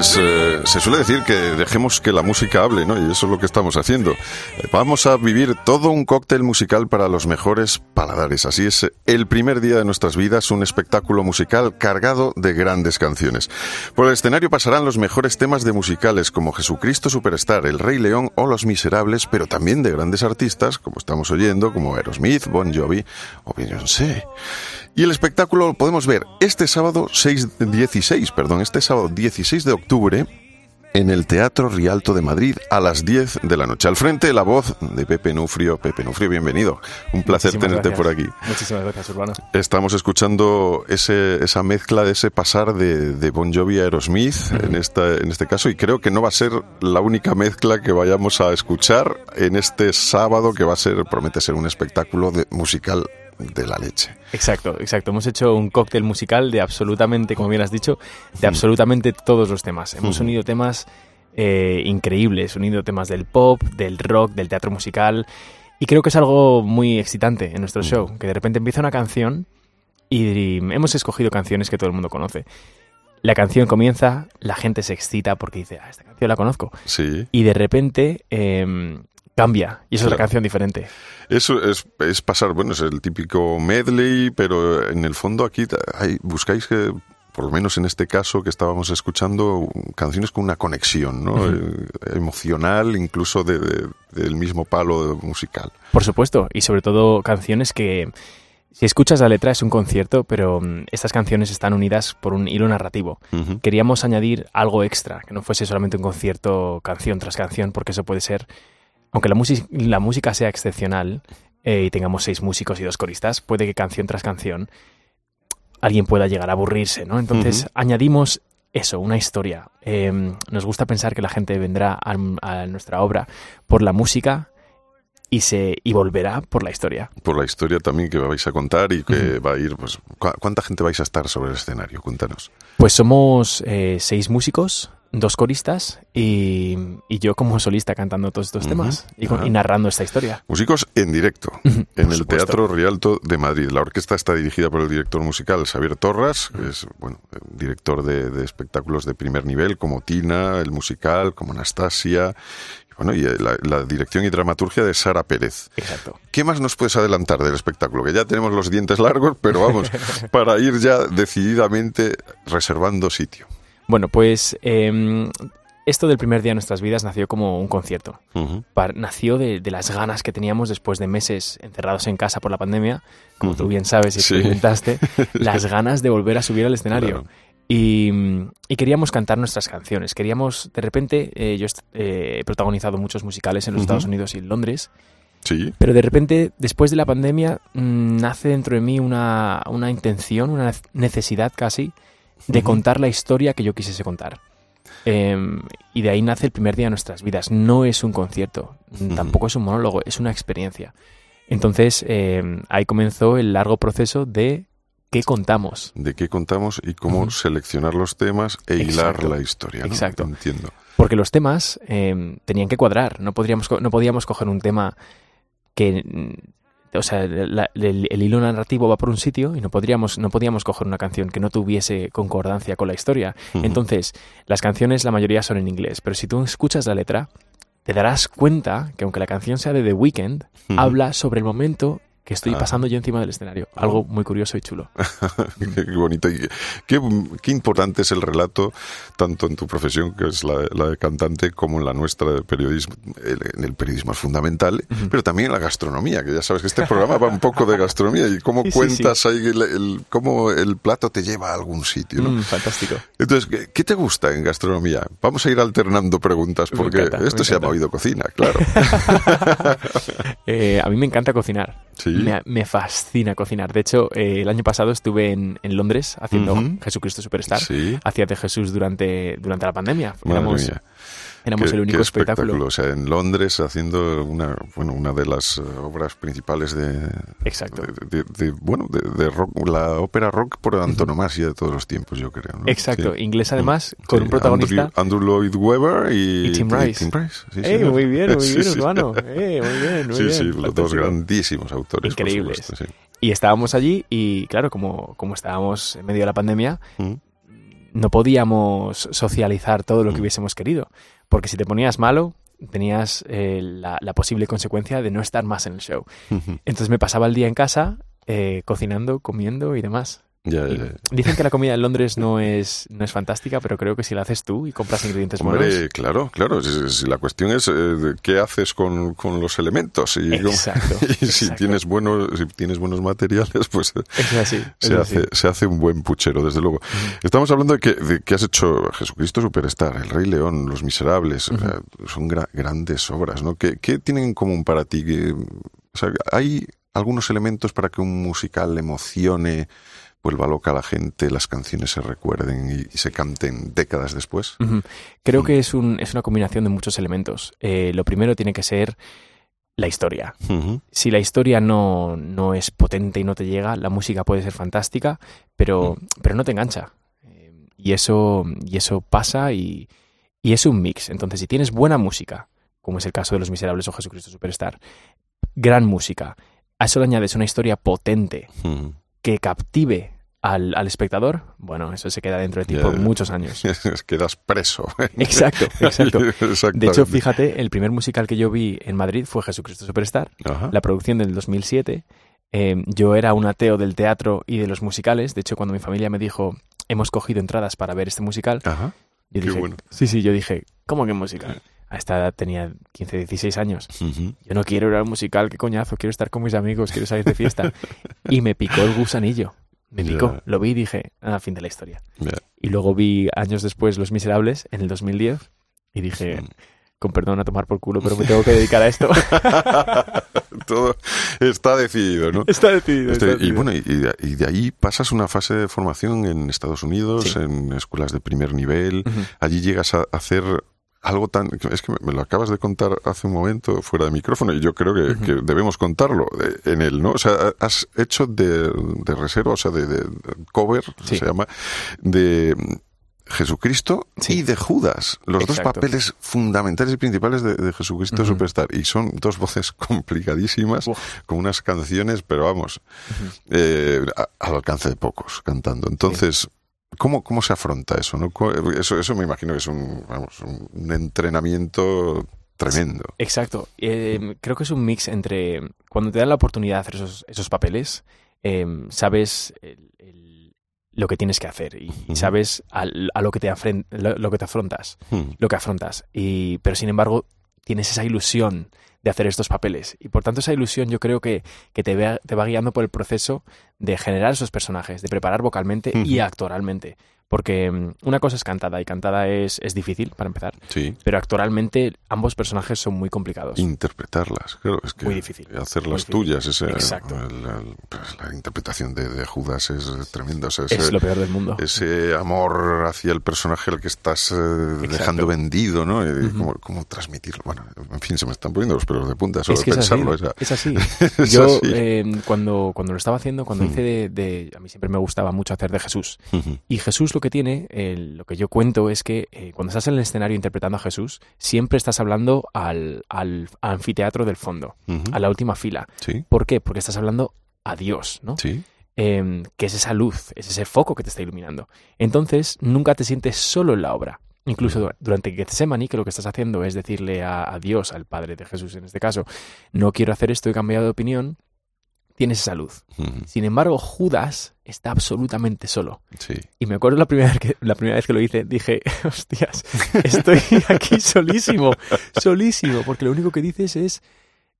Pues. Uh... se suele decir que dejemos que la música hable, ¿no? Y eso es lo que estamos haciendo. Vamos a vivir todo un cóctel musical para los mejores paladares. Así es, el primer día de nuestras vidas, un espectáculo musical cargado de grandes canciones. Por el escenario pasarán los mejores temas de musicales como Jesucristo Superstar, El Rey León o Los Miserables, pero también de grandes artistas, como estamos oyendo, como Aerosmith, Bon Jovi o Beyoncé. Y el espectáculo lo podemos ver este sábado 6, 16, perdón, este sábado 16 de octubre en el Teatro Rialto de Madrid a las 10 de la noche. Al frente, la voz de Pepe Nufrio. Pepe Nufrio, bienvenido. Un placer tenerte por aquí. Muchísimas gracias, Urbano. Estamos escuchando ese, esa mezcla de ese pasar de, de Bon Jovi a Aerosmith en, esta, en este caso y creo que no va a ser la única mezcla que vayamos a escuchar en este sábado que va a ser, promete ser un espectáculo de, musical de la leche. Exacto, exacto. Hemos hecho un cóctel musical de absolutamente, como bien has dicho, de absolutamente todos los temas. Hemos unido temas eh, increíbles, unido temas del pop, del rock, del teatro musical. Y creo que es algo muy excitante en nuestro show, que de repente empieza una canción y hemos escogido canciones que todo el mundo conoce. La canción comienza, la gente se excita porque dice, ah, esta canción la conozco. Sí. Y de repente em, cambia y es otra canción diferente. Eso es, es, pasar, bueno, es el típico medley, pero en el fondo aquí hay, buscáis que por lo menos en este caso que estábamos escuchando, canciones con una conexión ¿no? Eh, emocional, incluso de, del mismo palo musical. Por supuesto, y sobre todo canciones que, si escuchas la letra es un concierto, pero mm, estas canciones están unidas por un hilo narrativo. Queríamos añadir algo extra, que no fuese solamente un concierto canción tras canción, porque eso puede ser aunque la, la música sea excepcional eh, y tengamos seis músicos y dos coristas, puede que canción tras canción alguien pueda llegar a aburrirse, ¿no? Entonces añadimos eso, una historia. Em, nos gusta pensar que la gente vendrá a, a nuestra obra por la música y se y volverá por la historia. Por la historia también que vais a contar y que va a ir, pues, ¿cuánta gente vais a estar sobre el escenario? Cuéntanos. Pues somos eh, seis músicos, dos coristas y, y, yo como solista cantando todos estos temas y, con, y, narrando esta historia. Músicos en directo, en el Teatro Rialto de Madrid. La orquesta está dirigida por el director musical Xavier Torras, que es bueno, director de, de espectáculos de primer nivel como Tina, el musical, como Anastasia bueno, y la, la, dirección y dramaturgia de Sara Pérez. Exacto. ¿Qué más nos puedes adelantar del espectáculo? Que ya tenemos los dientes largos, pero vamos, para ir ya decididamente reservando sitio. Bueno, pues eh, esto del primer día de nuestras vidas nació como un concierto. Uh -huh. Para, nació de, de, las ganas que teníamos después de meses encerrados en casa por la pandemia, como uh -huh. tú bien sabes y sí. preguntaste, las ganas de volver a subir al escenario. Claro. Y, y, queríamos cantar nuestras canciones. Queríamos, de repente, eh, yo eh, he protagonizado muchos musicales en los uh -huh. Estados Unidos y en Londres. Sí. Pero de repente, después de la pandemia, mmm, nace dentro de mí una, una, intención, una necesidad casi, de contar la historia que yo quisiese contar. Eh, y de ahí nace el primer día de nuestras vidas. No es un concierto, tampoco es un monólogo, es una experiencia. Entonces, eh, ahí comenzó el largo proceso de qué contamos. De qué contamos y cómo uh -huh. seleccionar los temas e Exacto. hilar la historia. ¿no? Exacto. Entiendo. Porque los temas eh, tenían que cuadrar. No, podríamos, no podíamos coger un tema que. O sea, la, el, el, hilo narrativo va por un sitio y no podríamos, no podíamos coger una canción que no tuviese concordancia con la historia. Uh -huh. Entonces, las canciones, la mayoría son en inglés, pero si tú escuchas la letra, te darás cuenta que aunque la canción sea de The Weeknd, uh -huh. habla sobre el momento que estoy pasando yo encima del escenario. Algo muy curioso y chulo. qué, qué, bonito. Y qué, qué, importante es el relato, tanto en tu profesión, que es la, la de cantante, como en la nuestra de periodismo. El, en el periodismo es fundamental, uh -huh. pero también en la gastronomía, que ya sabes que este programa va un poco de gastronomía y cómo sí, cuentas sí, sí. ahí el, el, cómo el plato te lleva a algún sitio. ¿no? Mm, fantástico. Entonces, ¿qué, ¿qué, te gusta en gastronomía? Vamos a ir alternando preguntas, porque encanta, esto se llama oído cocina, claro. eh, a mí me encanta cocinar. Sí. Me, me, fascina cocinar. De hecho, eh, el año pasado estuve en, en Londres haciendo uh -huh. Jesucristo Superstar. Sí. Hacía de Jesús durante, durante la pandemia. Éramos. Éramos qué, el único espectáculo. O sea, en Londres haciendo una, bueno, una de las eh, obras principales de. Exacto. De, de, de bueno, de, rock, la ópera rock por antonomasia de todos los tiempos, yo creo. ¿no? Exacto. Sí. Inglés, además, con sí. un protagonista. Andrew, Andrew, Lloyd Webber y, y Tim Rice. Y Tim Rice. Sí, eh, muy bien, muy bien, hermano. Eh, muy bien, muy sí, bien. Sí, los dos grandísimos autores. Increíbles. Supuesto, y estábamos allí y, claro, como, como estábamos en medio de la pandemia. Mm no podíamos socializar todo lo que hubiésemos querido. Porque si te ponías malo, tenías eh, la, la, posible consecuencia de no estar más en el show. Uh -huh. Entonces me pasaba el día en casa eh, cocinando, comiendo y demás. Ya, ya, ya. Dicen que la comida en Londres no es, no es fantástica, pero creo que si la haces tú y compras ingredientes Hombre, buenos... claro, claro. Si, si la cuestión es eh, qué haces con, con, los elementos. Y, exacto, y si. Tienes buenos, si tienes buenos materiales, pues es así, se, hace, se hace un buen puchero, desde luego. Uh -huh. Estamos hablando de que, de que, has hecho Jesucristo Superstar, El Rey León, Los Miserables. Uh -huh. o sea, son gra grandes obras, ¿no? ¿Qué, ¿Qué, tienen en común para ti? O sea, ¿Hay algunos elementos para que un musical emocione? Vuelva loca a la gente, las canciones se recuerden y, se canten décadas después? Uh -huh. Creo -huh. que es, un, es, una combinación de muchos elementos. Eh, lo primero tiene que ser la historia. Uh -huh. Si la historia no, no, es potente y no te llega, la música puede ser fantástica, pero, pero no te engancha. Eh, y, eso, y eso pasa y, y es un mix. Entonces, si tienes buena música, como es el caso de Los Miserables o Jesucristo Superstar, gran música, a eso le añades una historia potente que captive al, al, espectador, bueno, eso se queda dentro de ti yeah. por muchos años. Quedas preso. Exacto, exacto. De hecho, fíjate, el primer musical que yo vi en Madrid fue Jesucristo Superstar, Ajá. la producción del 2007. Eh, yo era un ateo del teatro y de los musicales. De hecho, cuando mi familia me dijo, hemos cogido entradas para ver este musical, Ajá. yo dije, bueno. sí, sí, yo dije, ¿cómo que musical? A esta edad tenía 15, 16 años. Uh -huh. Yo no quiero ir al musical, qué coñazo, quiero estar con mis amigos, quiero salir de fiesta. y me picó el gusanillo. Me picó, yeah. lo vi y dije, ah, fin de la historia. Yeah. Y luego vi años después Los Miserables, en el 2010, y dije, con perdón a tomar por culo, pero me tengo que dedicar a esto. Todo está decidido, ¿no? Está decidido. Este, está y bueno, y, y de- ahí pasas una fase de formación en Estados Unidos, Sí. en escuelas de primer nivel. Allí llegas a hacer algo tan... Es que me- lo acabas de contar hace un momento fuera de micrófono y yo creo que, que debemos contarlo eh, en él, ¿no? O sea, has hecho de, de reserva, o sea, de, cover, Sí. se llama, de Jesucristo Sí. y de Judas, los dos papeles fundamentales y principales de, de Jesucristo. Superstar. Y son dos voces complicadísimas, Uf. con unas canciones, pero vamos, eh, a- al alcance de pocos cantando. Entonces, ¿cómo, ¿cómo se afronta eso? ¿no? Eso, eso me imagino que es un, vamos, un entrenamiento tremendo. Exacto. Eh, creo que es un mix entre cuando te dan la oportunidad de hacer esos, esos papeles, eh, sabes el- el- lo que tienes que hacer y, sabes al- a, lo, que te afren- lo, lo que te afrontas, Hmm. lo que afrontas. Y, pero sin embargo, tienes esa ilusión de hacer estos papeles. Y por tanto, esa ilusión yo creo que, que te, va, te va guiando por el proceso de generar esos personajes, de preparar vocalmente y actoralmente. Porque mm, una cosa es cantada y cantada es, es difícil para empezar, Sí. pero actoralmente ambos personajes son muy complicados. Interpretarlas, claro, es que Muy difícil, hacerlas muy tuyas, ese, Exacto. el- el- pues, la interpretación de, de Judas es tremenda. o sea, es lo peor del mundo. ese amor hacia el personaje al que estás eh, dejando vendido, ¿no? Y cómo, cómo transmitirlo. Bueno, en fin, se me están poniendo los pelos de punta solo es que de es así, pensarlo. es así. Es Yo así. eh, cuando, cuando lo estaba haciendo, cuando Mm. hice de, de- A mí siempre me gustaba mucho hacer de Jesús. Ujú. Y Jesús lo que tiene, eh, lo que yo cuento es que eh, cuando estás en el escenario interpretando a Jesús, siempre estás hablando al, al anfiteatro del fondo, a la última fila. Sí, ¿Por qué? Porque estás hablando a Dios, ¿no? sí. eh, que es esa luz, es ese foco que te está iluminando. Entonces, nunca te sientes solo en la obra. Incluso du- durante Getsemaní, que lo que estás haciendo es decirle a, a Dios, al Padre de Jesús en este caso, no quiero hacer esto, he cambiado de opinión, tienes esa luz. Sin embargo, Judas está absolutamente solo. Sí. Y me acuerdo la primera vez que, la primera vez que lo hice, dije, hostias, estoy aquí solísimo, solísimo, porque lo único que dices es,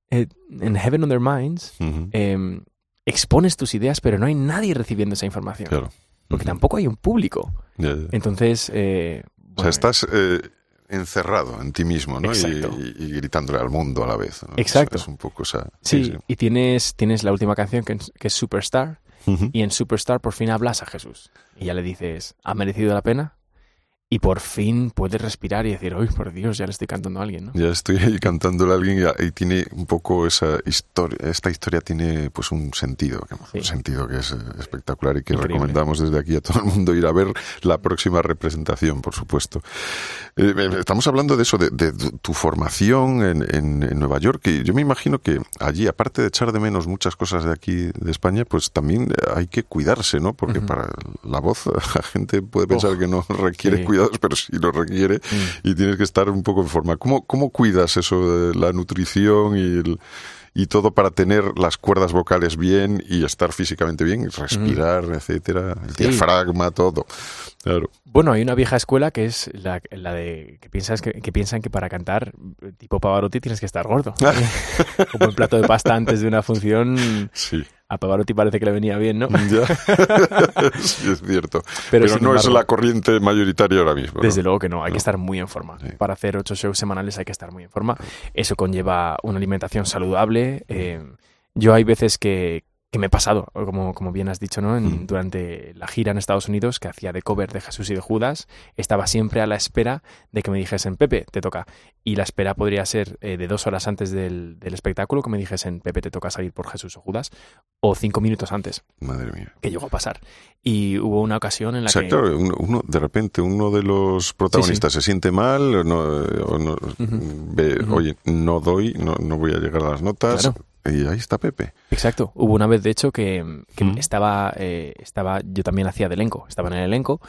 eh, en Heaven on Their Minds, eh, expones tus ideas, pero no hay nadie recibiendo esa información. Claro. Porque tampoco hay un público. Entonces, eh, O sea, estás eh, encerrado en ti mismo, ¿no? Y, y- gritándole al mundo a la vez. ¿no? Exacto. Es, es un poco sí, y tienes, tienes la última canción que, es- que es Superstar, y en Superstar por fin hablas a Jesús. Y ya le dices, ¿ha merecido la pena? Y por fin puedes respirar y decir, uy, por Dios, ya le estoy cantando a alguien, ¿no? Ya estoy ahí cantándole a alguien y, y tiene un poco esa historia, esta historia tiene pues un sentido, que- Sí. un sentido que es eh, espectacular y que Increíble. recomendamos desde aquí a todo el mundo ir a ver la próxima representación, por supuesto. Eh, eh, estamos hablando de eso, de, de tu- formación en, en- en Nueva York y yo me imagino que allí, aparte de echar de menos muchas cosas de aquí de España, pues también hay que cuidarse, ¿no? Porque para la voz la gente puede pensar que no requiere sí. Cuidados, pero sí lo requiere Mm. y tienes que estar un poco en forma. ¿Cómo, cómo cuidas eso de la nutrición y, el- y todo para tener las cuerdas vocales bien y estar físicamente bien, respirar, etcétera, el Sí. diafragma, todo? Claro. Bueno, hay una vieja escuela que es la, la de que piensas que, que piensan que para cantar tipo Pavarotti tienes que estar gordo. Como el plato de pasta antes de una función, Sí. A Pavarotti parece que le venía bien, ¿no? Ya. sí, es cierto. Pero no es la corriente mayoritaria ahora mismo. ¿no? Desde luego que no, hay No. que estar muy en forma. Sí. Para hacer ocho shows semanales hay que estar muy en forma. Eso conlleva una alimentación saludable. eh, yo hay veces que, que me he pasado, como, como bien has dicho, ¿no? En- Mm. durante la gira en Estados Unidos, que hacía de cover de Jesús y de Judas, estaba siempre a la espera de que me dijesen, Pepe, te toca. Y la espera podría ser eh, de dos horas antes del, del espectáculo, que me dijesen, Pepe, te toca salir por Jesús o Judas, o cinco minutos antes, Madre mía. que llegó a pasar. Y hubo una ocasión en la O sea, que... claro, uno, de repente uno de los protagonistas se siente mal, o no, o no- ve, oye, no doy, no, no voy a llegar a las notas, Claro. Y ahí está Pepe. Exacto. Hubo una vez, de hecho, que, que Mm. estaba, eh, estaba, yo también hacía de elenco, estaba en el elenco,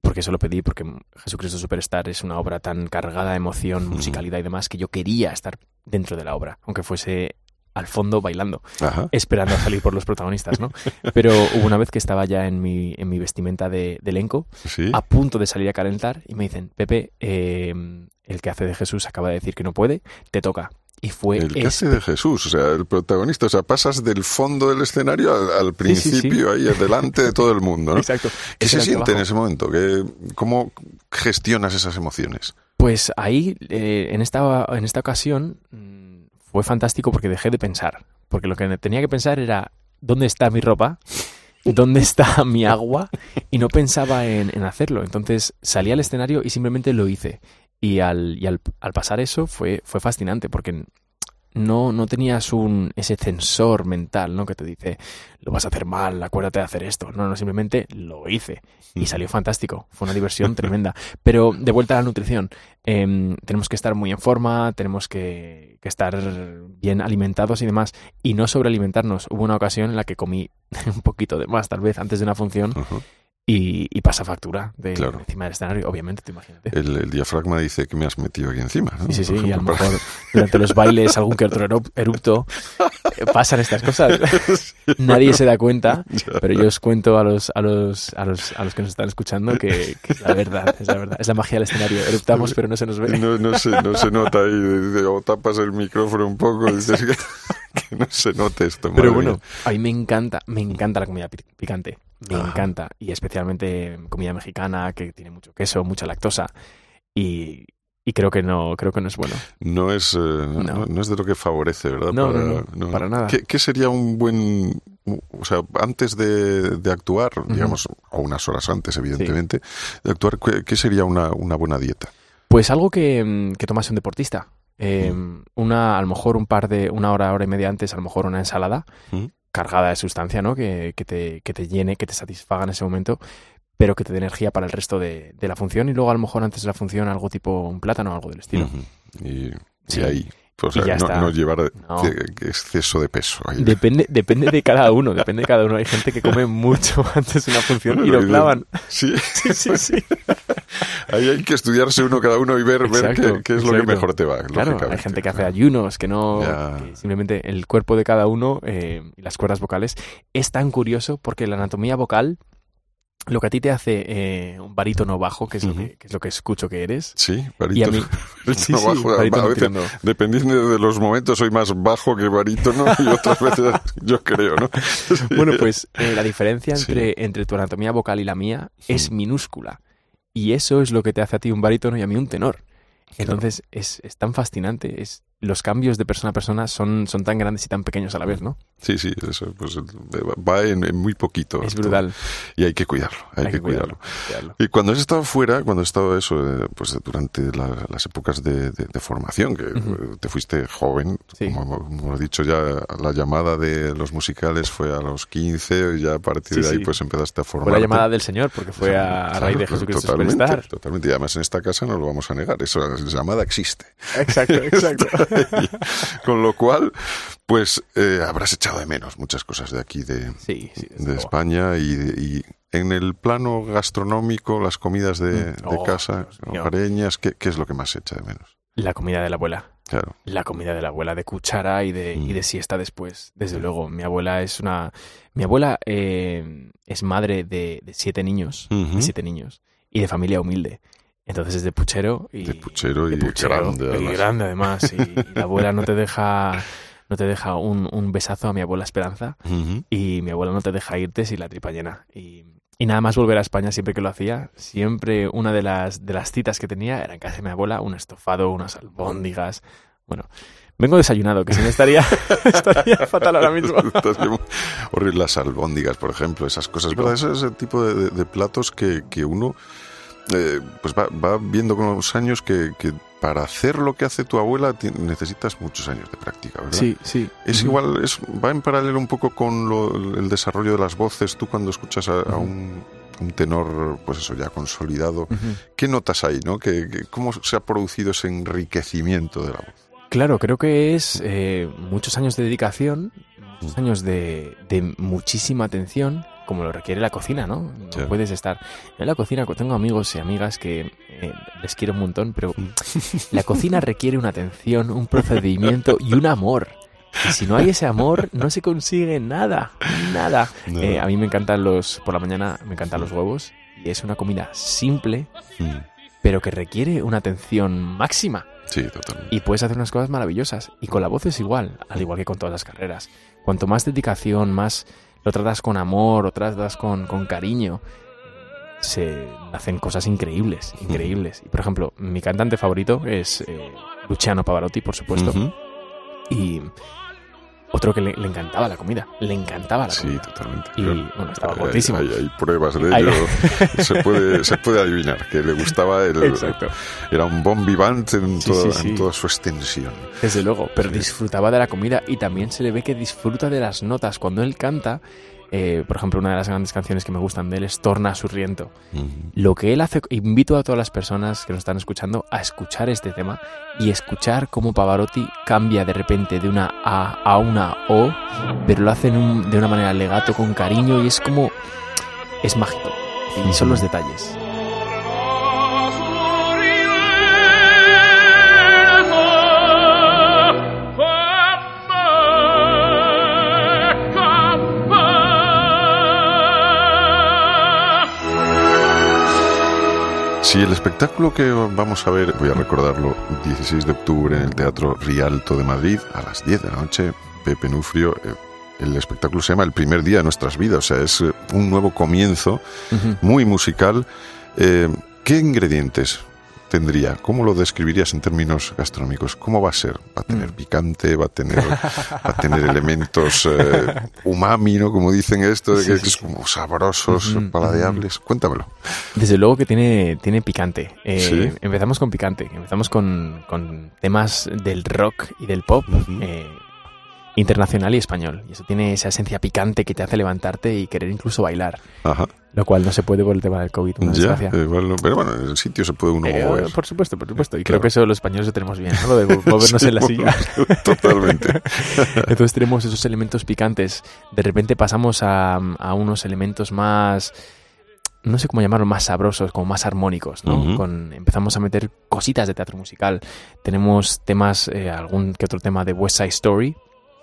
porque eso lo pedí, porque Jesucristo Superstar es una obra tan cargada de emoción, Mm. musicalidad y demás, que yo quería estar dentro de la obra, aunque fuese al fondo bailando, Ajá. esperando a salir por los protagonistas, ¿no? Pero hubo una vez que estaba ya en mi, en mi vestimenta de, de elenco, Sí. a punto de salir a calentar, y me dicen, Pepe, eh, el que hace de Jesús acaba de decir que no puede, te toca. Y fue El hace de Jesús, o sea, el protagonista, o sea, pasas del fondo del escenario al, al Sí, sí, sí. principio, ahí delante de todo el mundo, ¿no? Exacto. ¿Qué Ese se siente en ese momento? ¿Qué, ¿Cómo gestionas esas emociones? Pues ahí, eh, en, esta, en esta ocasión, mm, fue fantástico porque dejé de pensar. Porque lo que tenía que pensar era, ¿dónde está mi ropa? ¿Dónde está mi agua? Y no pensaba en, en hacerlo. Entonces salí al escenario y simplemente lo hice. Y al, y al, al pasar eso fue, fue fascinante porque no, no tenías un, ese censor mental, ¿no? Que te dice, lo vas a hacer mal, acuérdate de hacer esto. No, no, simplemente lo hice y salió fantástico. Fue una diversión tremenda. Pero de vuelta a la nutrición, em, tenemos que estar muy en forma, tenemos que, que, estar bien alimentados y demás, y no sobrealimentarnos. Hubo una ocasión en la que comí un poquito de más, tal vez, antes de una función. Uh -huh y, y, pasa factura de, claro. encima del escenario, obviamente, te imagínate. El, el, diafragma dice que me has metido aquí encima. ¿no? Sí, sí, sí, y a lo mejor durante los bailes, algún que otro erupto, eh, pasan estas cosas. Nadie se da cuenta, pero yo os cuento a los, a los, a los, a los que nos están escuchando que, que, es la verdad, es la verdad, es la magia del escenario. Eruptamos, pero no se nos ve. No, no, se, no se nota ahí, o tapas el micrófono un poco y dices que, que no se note esto. Pero bueno, mía. a mí me encanta, me encanta la comida picante. Me encanta. Y especialmente comida mexicana, que tiene mucho queso, mucha lactosa. Y, y creo que no creo que no es bueno. No es, eh, no. No, no. es de lo que favorece, ¿verdad? No, para, no, para nada. ¿Qué, ¿Qué, sería un buen... O sea, antes de, de actuar, uh -huh. digamos, o unas horas antes, evidentemente, sí. de actuar, ¿qué, ¿qué, sería una, una buena dieta? Pues algo que, que tomase un deportista. Eh, mm. Una, a lo mejor un par de, una hora, hora y media antes, a lo mejor una ensalada. Mm cargada de sustancia, ¿no? Que, que, te, que te llene, que te satisfaga en ese momento, pero que te dé energía para el resto de, de, la función y luego a lo mejor antes de la función algo tipo un plátano o algo del estilo. Uh -huh. y, sí. y, ahí. Pues, o sea, no, no, llevar no. exceso de peso. Ahí. Depende, depende de cada uno, depende de cada uno. Hay gente que come mucho antes de una función y lo clavan. Sí, sí, sí. sí. Ahí hay que estudiarse uno cada uno y ver, exacto, ver qué, qué, es exacto. lo que mejor te va. Claro, hay gente que hace ayunos, que no. Que simplemente el cuerpo de cada uno eh, y las cuerdas vocales es tan curioso porque la anatomía vocal lo que a ti te hace eh, un barítono bajo, que es, uh -huh. lo que, que, es lo que escucho que eres. Sí, barítono, mí, sí, bajo. Sí, barítono a veces, dependiendo de los momentos, soy más bajo que barítono y otras veces yo creo, ¿no? bueno, pues eh, la diferencia entre, entre tu anatomía vocal y la mía es minúscula. Y eso es lo que te hace a ti un barítono y a mí un tenor. Entonces es, es tan fascinante, es los cambios de persona a persona son, son tan grandes y tan pequeños a la vez, ¿no? Sí, sí, eso pues, va en, en muy poquito. Es brutal. Y hay que cuidarlo, hay, hay que, cuidarlo. cuidarlo. Y cuando has estado fuera, cuando has estado eso, eh, pues durante la, las épocas de, de, de formación, que uh -huh. te fuiste joven, sí. como, como hemos dicho ya, la llamada de los musicales fue a los 15 y ya a partir sí, de ahí sí. pues empezaste a formar. Fue la llamada del Señor, porque fue a, a raíz de Jesucristo totalmente, Superstar. Totalmente, y además en esta casa no lo vamos a negar, eso, la llamada existe. Exacto, exacto. Con lo cual, pues eh, habrás echado de menos muchas cosas de aquí, de, sí, sí, de España y, y, en el plano gastronómico, las comidas de, mm. oh, de casa, hogareñas, ¿qué, ¿qué, es lo que más echa de menos? La comida de la abuela. Claro. La comida de la abuela de cuchara y de, mm. y de siesta después. Desde luego, mi abuela es una... Mi abuela eh, es madre de, de siete niños, uh -huh. de siete niños, y de familia humilde. Entonces es de puchero y, de puchero y de puchero, grande, además. Y grande además. Y, y, la abuela no te deja no te deja un, un besazo a mi abuela Esperanza uh -huh. y mi abuela no te deja irte sin la tripa llena. Y, y, nada más volver a España siempre que lo hacía, siempre una de las, de las citas que tenía era en casa de mi abuela, un estofado, unas albóndigas. Bueno, Vengo desayunado, que si no estaría, estaría fatal ahora mismo. Horrible las albóndigas, por ejemplo, esas cosas. ¿verdad? Ese es el tipo de, de, de platos que, que uno eh, pues va, va, viendo con los años que, que, para hacer lo que hace tu abuela necesitas muchos años de práctica, ¿verdad? Sí, sí. Es uh -huh. igual, es, va en paralelo un poco con lo, el desarrollo de las voces. Tú cuando escuchas a, uh -huh. a un, un, tenor, pues eso, ya consolidado, uh -huh. ¿qué notas ahí, no? ¿Qué, qué, ¿Cómo se ha producido ese enriquecimiento de la voz? Claro, creo que es eh, muchos años de dedicación, muchos años de, de muchísima atención como lo requiere la cocina, ¿no? No sí. puedes estar en la cocina. Tengo amigos y amigas que eh, les quiero un montón, pero la cocina requiere una atención, un procedimiento y un amor. Y si no hay ese amor, no se consigue nada, nada. No. Eh, a mí me encantan los, por la mañana me encantan los huevos y es una comida simple, mm. pero que requiere una atención máxima. Sí, totalmente. Y puedes hacer unas cosas maravillosas. Y con la voz es igual, al igual que con todas las carreras. Cuanto más dedicación, más lo tratas con amor o tratas con, con cariño, se hacen cosas increíbles, increíbles. Y por ejemplo, mi cantante favorito es eh, Luciano Pavarotti, por supuesto. Y otro que le, encantaba la comida, le encantaba la comida. Sí, totalmente. Y bueno, estaba gordísimo. Hay, pruebas de ello, se, puede, se puede adivinar que le gustaba el... Exacto. Era un bon vivant en, en toda su extensión. Desde luego, pero disfrutaba de la comida y también se le ve que disfruta de las notas. Cuando él canta, eh, por ejemplo, una de las grandes canciones que me gustan de él es Torna Surriento. Lo que él hace, invito a todas las personas que nos están escuchando a escuchar este tema y escuchar cómo Pavarotti cambia de repente de una A a una O, pero lo hace de una manera legato, con cariño y es como... es mágico. Y son los detalles. Sí, el espectáculo que vamos a ver, voy a recordarlo, 16 de octubre en el Teatro Rialto de Madrid a las 10 de la noche, Pepe Nufrio. Eh, el espectáculo se llama El primer día de nuestras vidas, o sea, es eh, un nuevo comienzo, muy musical. Eh, ¿Qué ingredientes tendría? ¿Cómo lo describirías en términos gastronómicos? ¿Cómo va a ser? ¿Va a tener mm. picante? ¿Va a tener, va a tener elementos eh, umami, ¿no? Como dicen esto, de que es como sabrosos, paladeables. Cuéntamelo. Desde luego que tiene, tiene picante. Eh, empezamos con picante. Empezamos con, con, temas del rock y del pop internacional y español. Y eso tiene esa esencia picante que te hace levantarte y querer incluso bailar. Ajá. Lo cual no se puede por el tema del COVID. ya, pero bueno, en el sitio se puede uno eh, mover. Por supuesto, por supuesto. Y creo que eso los españoles lo tenemos bien, ¿no? Lo de movernos en la silla. Totalmente. Entonces tenemos esos elementos picantes. De repente pasamos a, a unos elementos más no sé cómo llamarlo, más sabrosos, como más armónicos, ¿no? Con, empezamos a meter cositas de teatro musical. Tenemos temas, eh, algún que otro tema de West Side Story,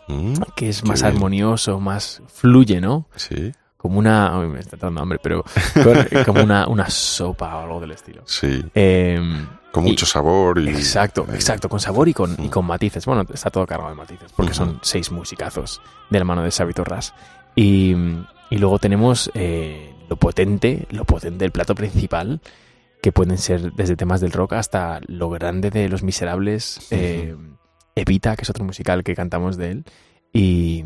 Mm, que es más armonioso, más fluye, ¿no? Sí. Como una. me está dando hambre, pero. como una, una sopa o algo del estilo. Sí. Em, con mucho sabor y. Exacto, exacto, con sabor y con, y con matices. Bueno, está todo cargado de matices, porque son seis musicazos de la mano de Xavi Torras. Y, y luego tenemos eh, lo potente, lo potente del plato principal, que pueden ser desde temas del rock hasta lo grande de Los Miserables. Eh, Evita, que es otro musical que cantamos de él, y,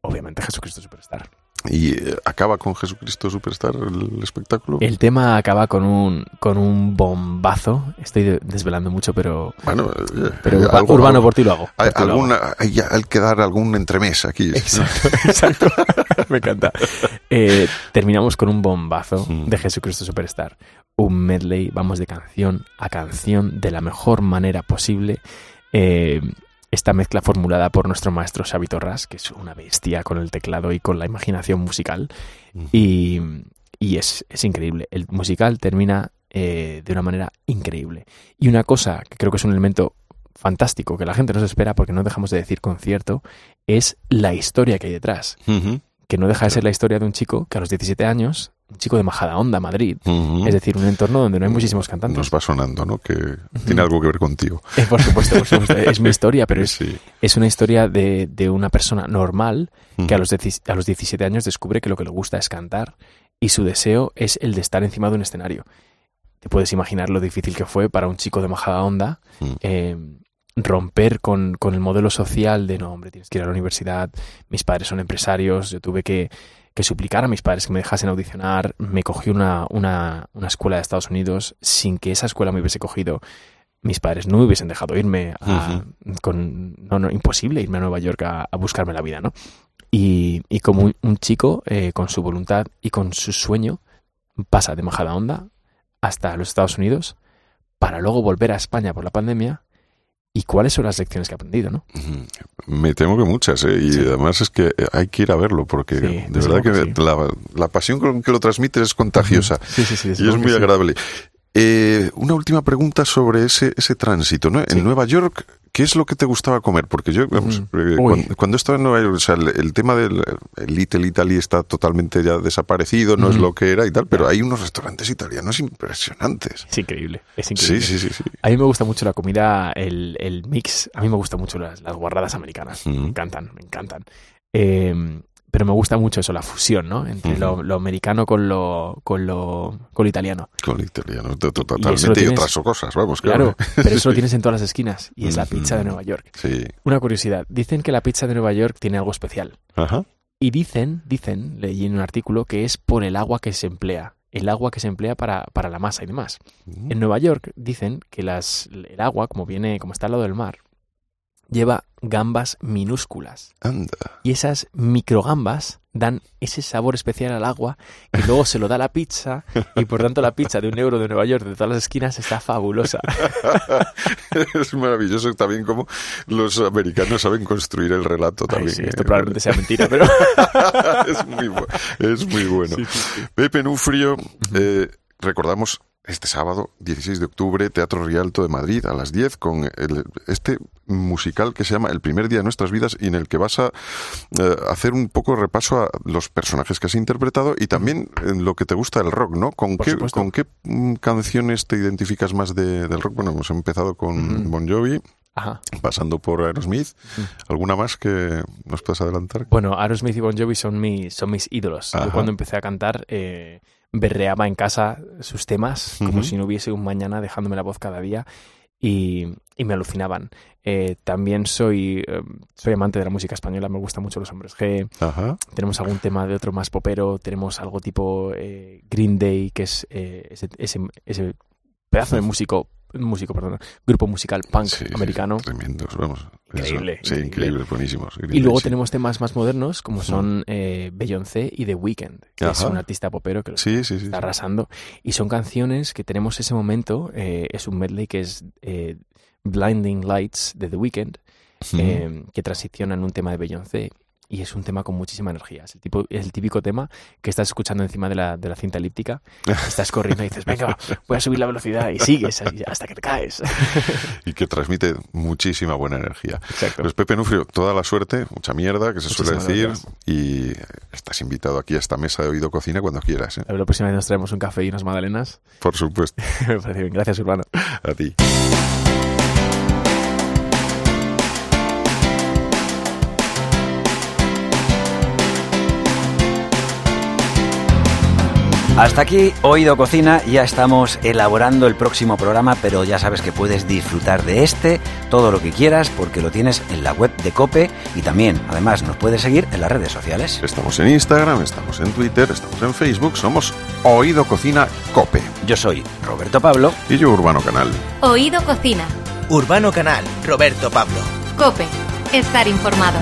obviamente Jesucristo Superstar. ¿Y eh, acaba con Jesucristo Superstar el espectáculo? El tema acaba con un, con un bombazo. Estoy desvelando mucho, pero. Bueno, eh, pero urbano por ti lo hago. Hay, alguna, hay, que dar algún entremés aquí. Exacto, exacto. Me encanta. Eh, terminamos con un bombazo mm. de Jesucristo Superstar. Un medley, vamos de canción a canción de la mejor manera posible. Eh, esta mezcla formulada por nuestro maestro Xavi Torras, que es una bestia con el teclado y con la imaginación musical. Y, es, increíble. El musical termina eh, de una manera increíble. Y una cosa que creo que es un elemento fantástico, que la gente no se espera porque no dejamos de decir concierto, es la historia que hay detrás. Que no deja de ser la historia de un chico que a los 17 años un chico de Majadahonda, Madrid. Es decir, un entorno donde no hay muchísimos cantantes. Nos va sonando, ¿no? Que tiene algo que ver contigo. Eh, por, supuesto, es mi historia, pero es, es una historia de, de, una persona normal que a los, a los 17 años descubre que lo que le gusta es cantar y su deseo es el de estar encima de un escenario. Te puedes imaginar lo difícil que fue para un chico de Majadahonda eh, romper con, con el modelo social de no, hombre, tienes que ir a la universidad, mis padres son empresarios, yo tuve que que suplicar a mis padres que me dejasen audicionar. Me cogí una, una, una, escuela de Estados Unidos sin que esa escuela me hubiese cogido. Mis padres no me hubiesen dejado irme con... No, no, imposible irme a Nueva York a, buscarme la vida, ¿no? Y, y como un, chico, eh, con su voluntad y con su sueño, pasa de Majada Onda hasta los Estados Unidos para luego volver a España por la pandemia y cuáles son las lecciones que ha aprendido, ¿no? Me temo que muchas, ¿eh? y además es que hay que ir a verlo, porque de verdad que la, pasión con que lo transmite es contagiosa y es muy agradable. Eh, una última pregunta sobre ese, ese tránsito, ¿no? En Nueva York ¿Qué es lo que te gustaba comer? Porque yo, eh, cuando, estaba en Nueva York, o sea, el, tema del Little Italy está totalmente ya desaparecido, no es lo que era y tal, pero hay unos restaurantes italianos impresionantes. Es increíble, es increíble. Sí, sí, sí. A mí me gusta mucho la comida, el, mix, a mí me gustan mucho las, guarradas americanas, me encantan, me encantan. Em, pero me gusta mucho eso, la fusión, ¿no? Entre lo, lo americano con lo, con lo, con lo italiano. Con lo italiano, Y totalmente. Y, otras cosas, vamos, Claro, claro. pero eso lo tienes en todas las esquinas y es la pizza de. Nueva York. Sí. Una curiosidad, dicen que la pizza de Nueva York tiene algo especial. Ajá. Y dicen, dicen, leí en un artículo, que es por el agua que se emplea. El agua que se emplea para, para la masa y demás. Mm. En Nueva York dicen que las, el agua, como viene, como está al lado del mar, lleva gambas minúsculas. Anda. Y esas microgambas dan ese sabor especial al agua que luego se lo da la pizza y por tanto la pizza de un euro de Nueva York de todas las esquinas está fabulosa. es maravilloso también como los americanos saben construir el relato Ay, también. ¿eh? esto probablemente sea mentira, pero es, muy, bu- es muy bueno. Sí, sí, sí. Pepe Nufrio, eh, recordamos este sábado, 16 de octubre, Teatro Rialto de Madrid, a las 10, con el- este musical que se llama El primer día de nuestras vidas y en el que vas a eh, hacer un poco de repaso a los personajes que has interpretado y también en lo que te gusta del rock, ¿no? ¿Con Por qué, supuesto. ¿con qué mm, canciones te identificas más de- del rock? Bueno, hemos empezado con. Bon Jovi, Ajá. pasando por Aerosmith. ¿Alguna más que nos puedas adelantar? Bueno, Aerosmith y Bon Jovi son mis, son mis ídolos. Ajá. Yo cuando empecé a cantar eh, berreaba en casa sus temas como si no hubiese un mañana dejándome la voz cada día y, y me alucinaban. Eh, también soy, eh, soy amante de la música española, me gustan mucho los hombres G. Ajá. Tenemos algún tema de otro más popero, tenemos algo tipo eh, Green Day, que es eh, ese, ese, ese pedazo de músico, músico, perdón, grupo musical punk Sí, sí, americano. tremendos, vamos. Eso. Increíble, Sí, increíble. buenísimos. Y luego sí. tenemos temas más modernos como son eh, Beyoncé y The Weeknd, que es un artista popero que lo está arrasando. Y son canciones que tenemos ese momento, eh, es un medley que es eh, Blinding Lights de The Weeknd, eh, que transiciona en un tema de Beyoncé. Y es un tema con muchísima energía. Es el, tipo, es el típico tema que estás escuchando encima de la, de la cinta elíptica. Estás corriendo y dices, venga, voy a subir la velocidad. Y sigues hasta que te caes. y que transmite muchísima buena energía. Exacto. Pues Pepe Nufrio, toda la suerte, mucha mierda, que se suele Muchísimas decir, y estás invitado aquí a esta mesa de Oído Cocina cuando quieras. ¿eh? La próxima vez nos traemos un café y unas magdalenas. Por supuesto, Me parece bien. Gracias, Urbano. a ti. Hasta aquí Oído Cocina, ya estamos elaborando el próximo programa, pero ya sabes que puedes disfrutar de este todo lo que quieras porque lo tienes en la web de Cope y también, además, nos puedes seguir en las redes sociales. Estamos en Instagram, estamos en Twitter, estamos en Facebook, somos Oído Cocina Cope. Yo soy Roberto Pablo. Y yo Urbano Canal. Oído Cocina. Urbano Canal, Roberto Pablo. Cope. Estar informado.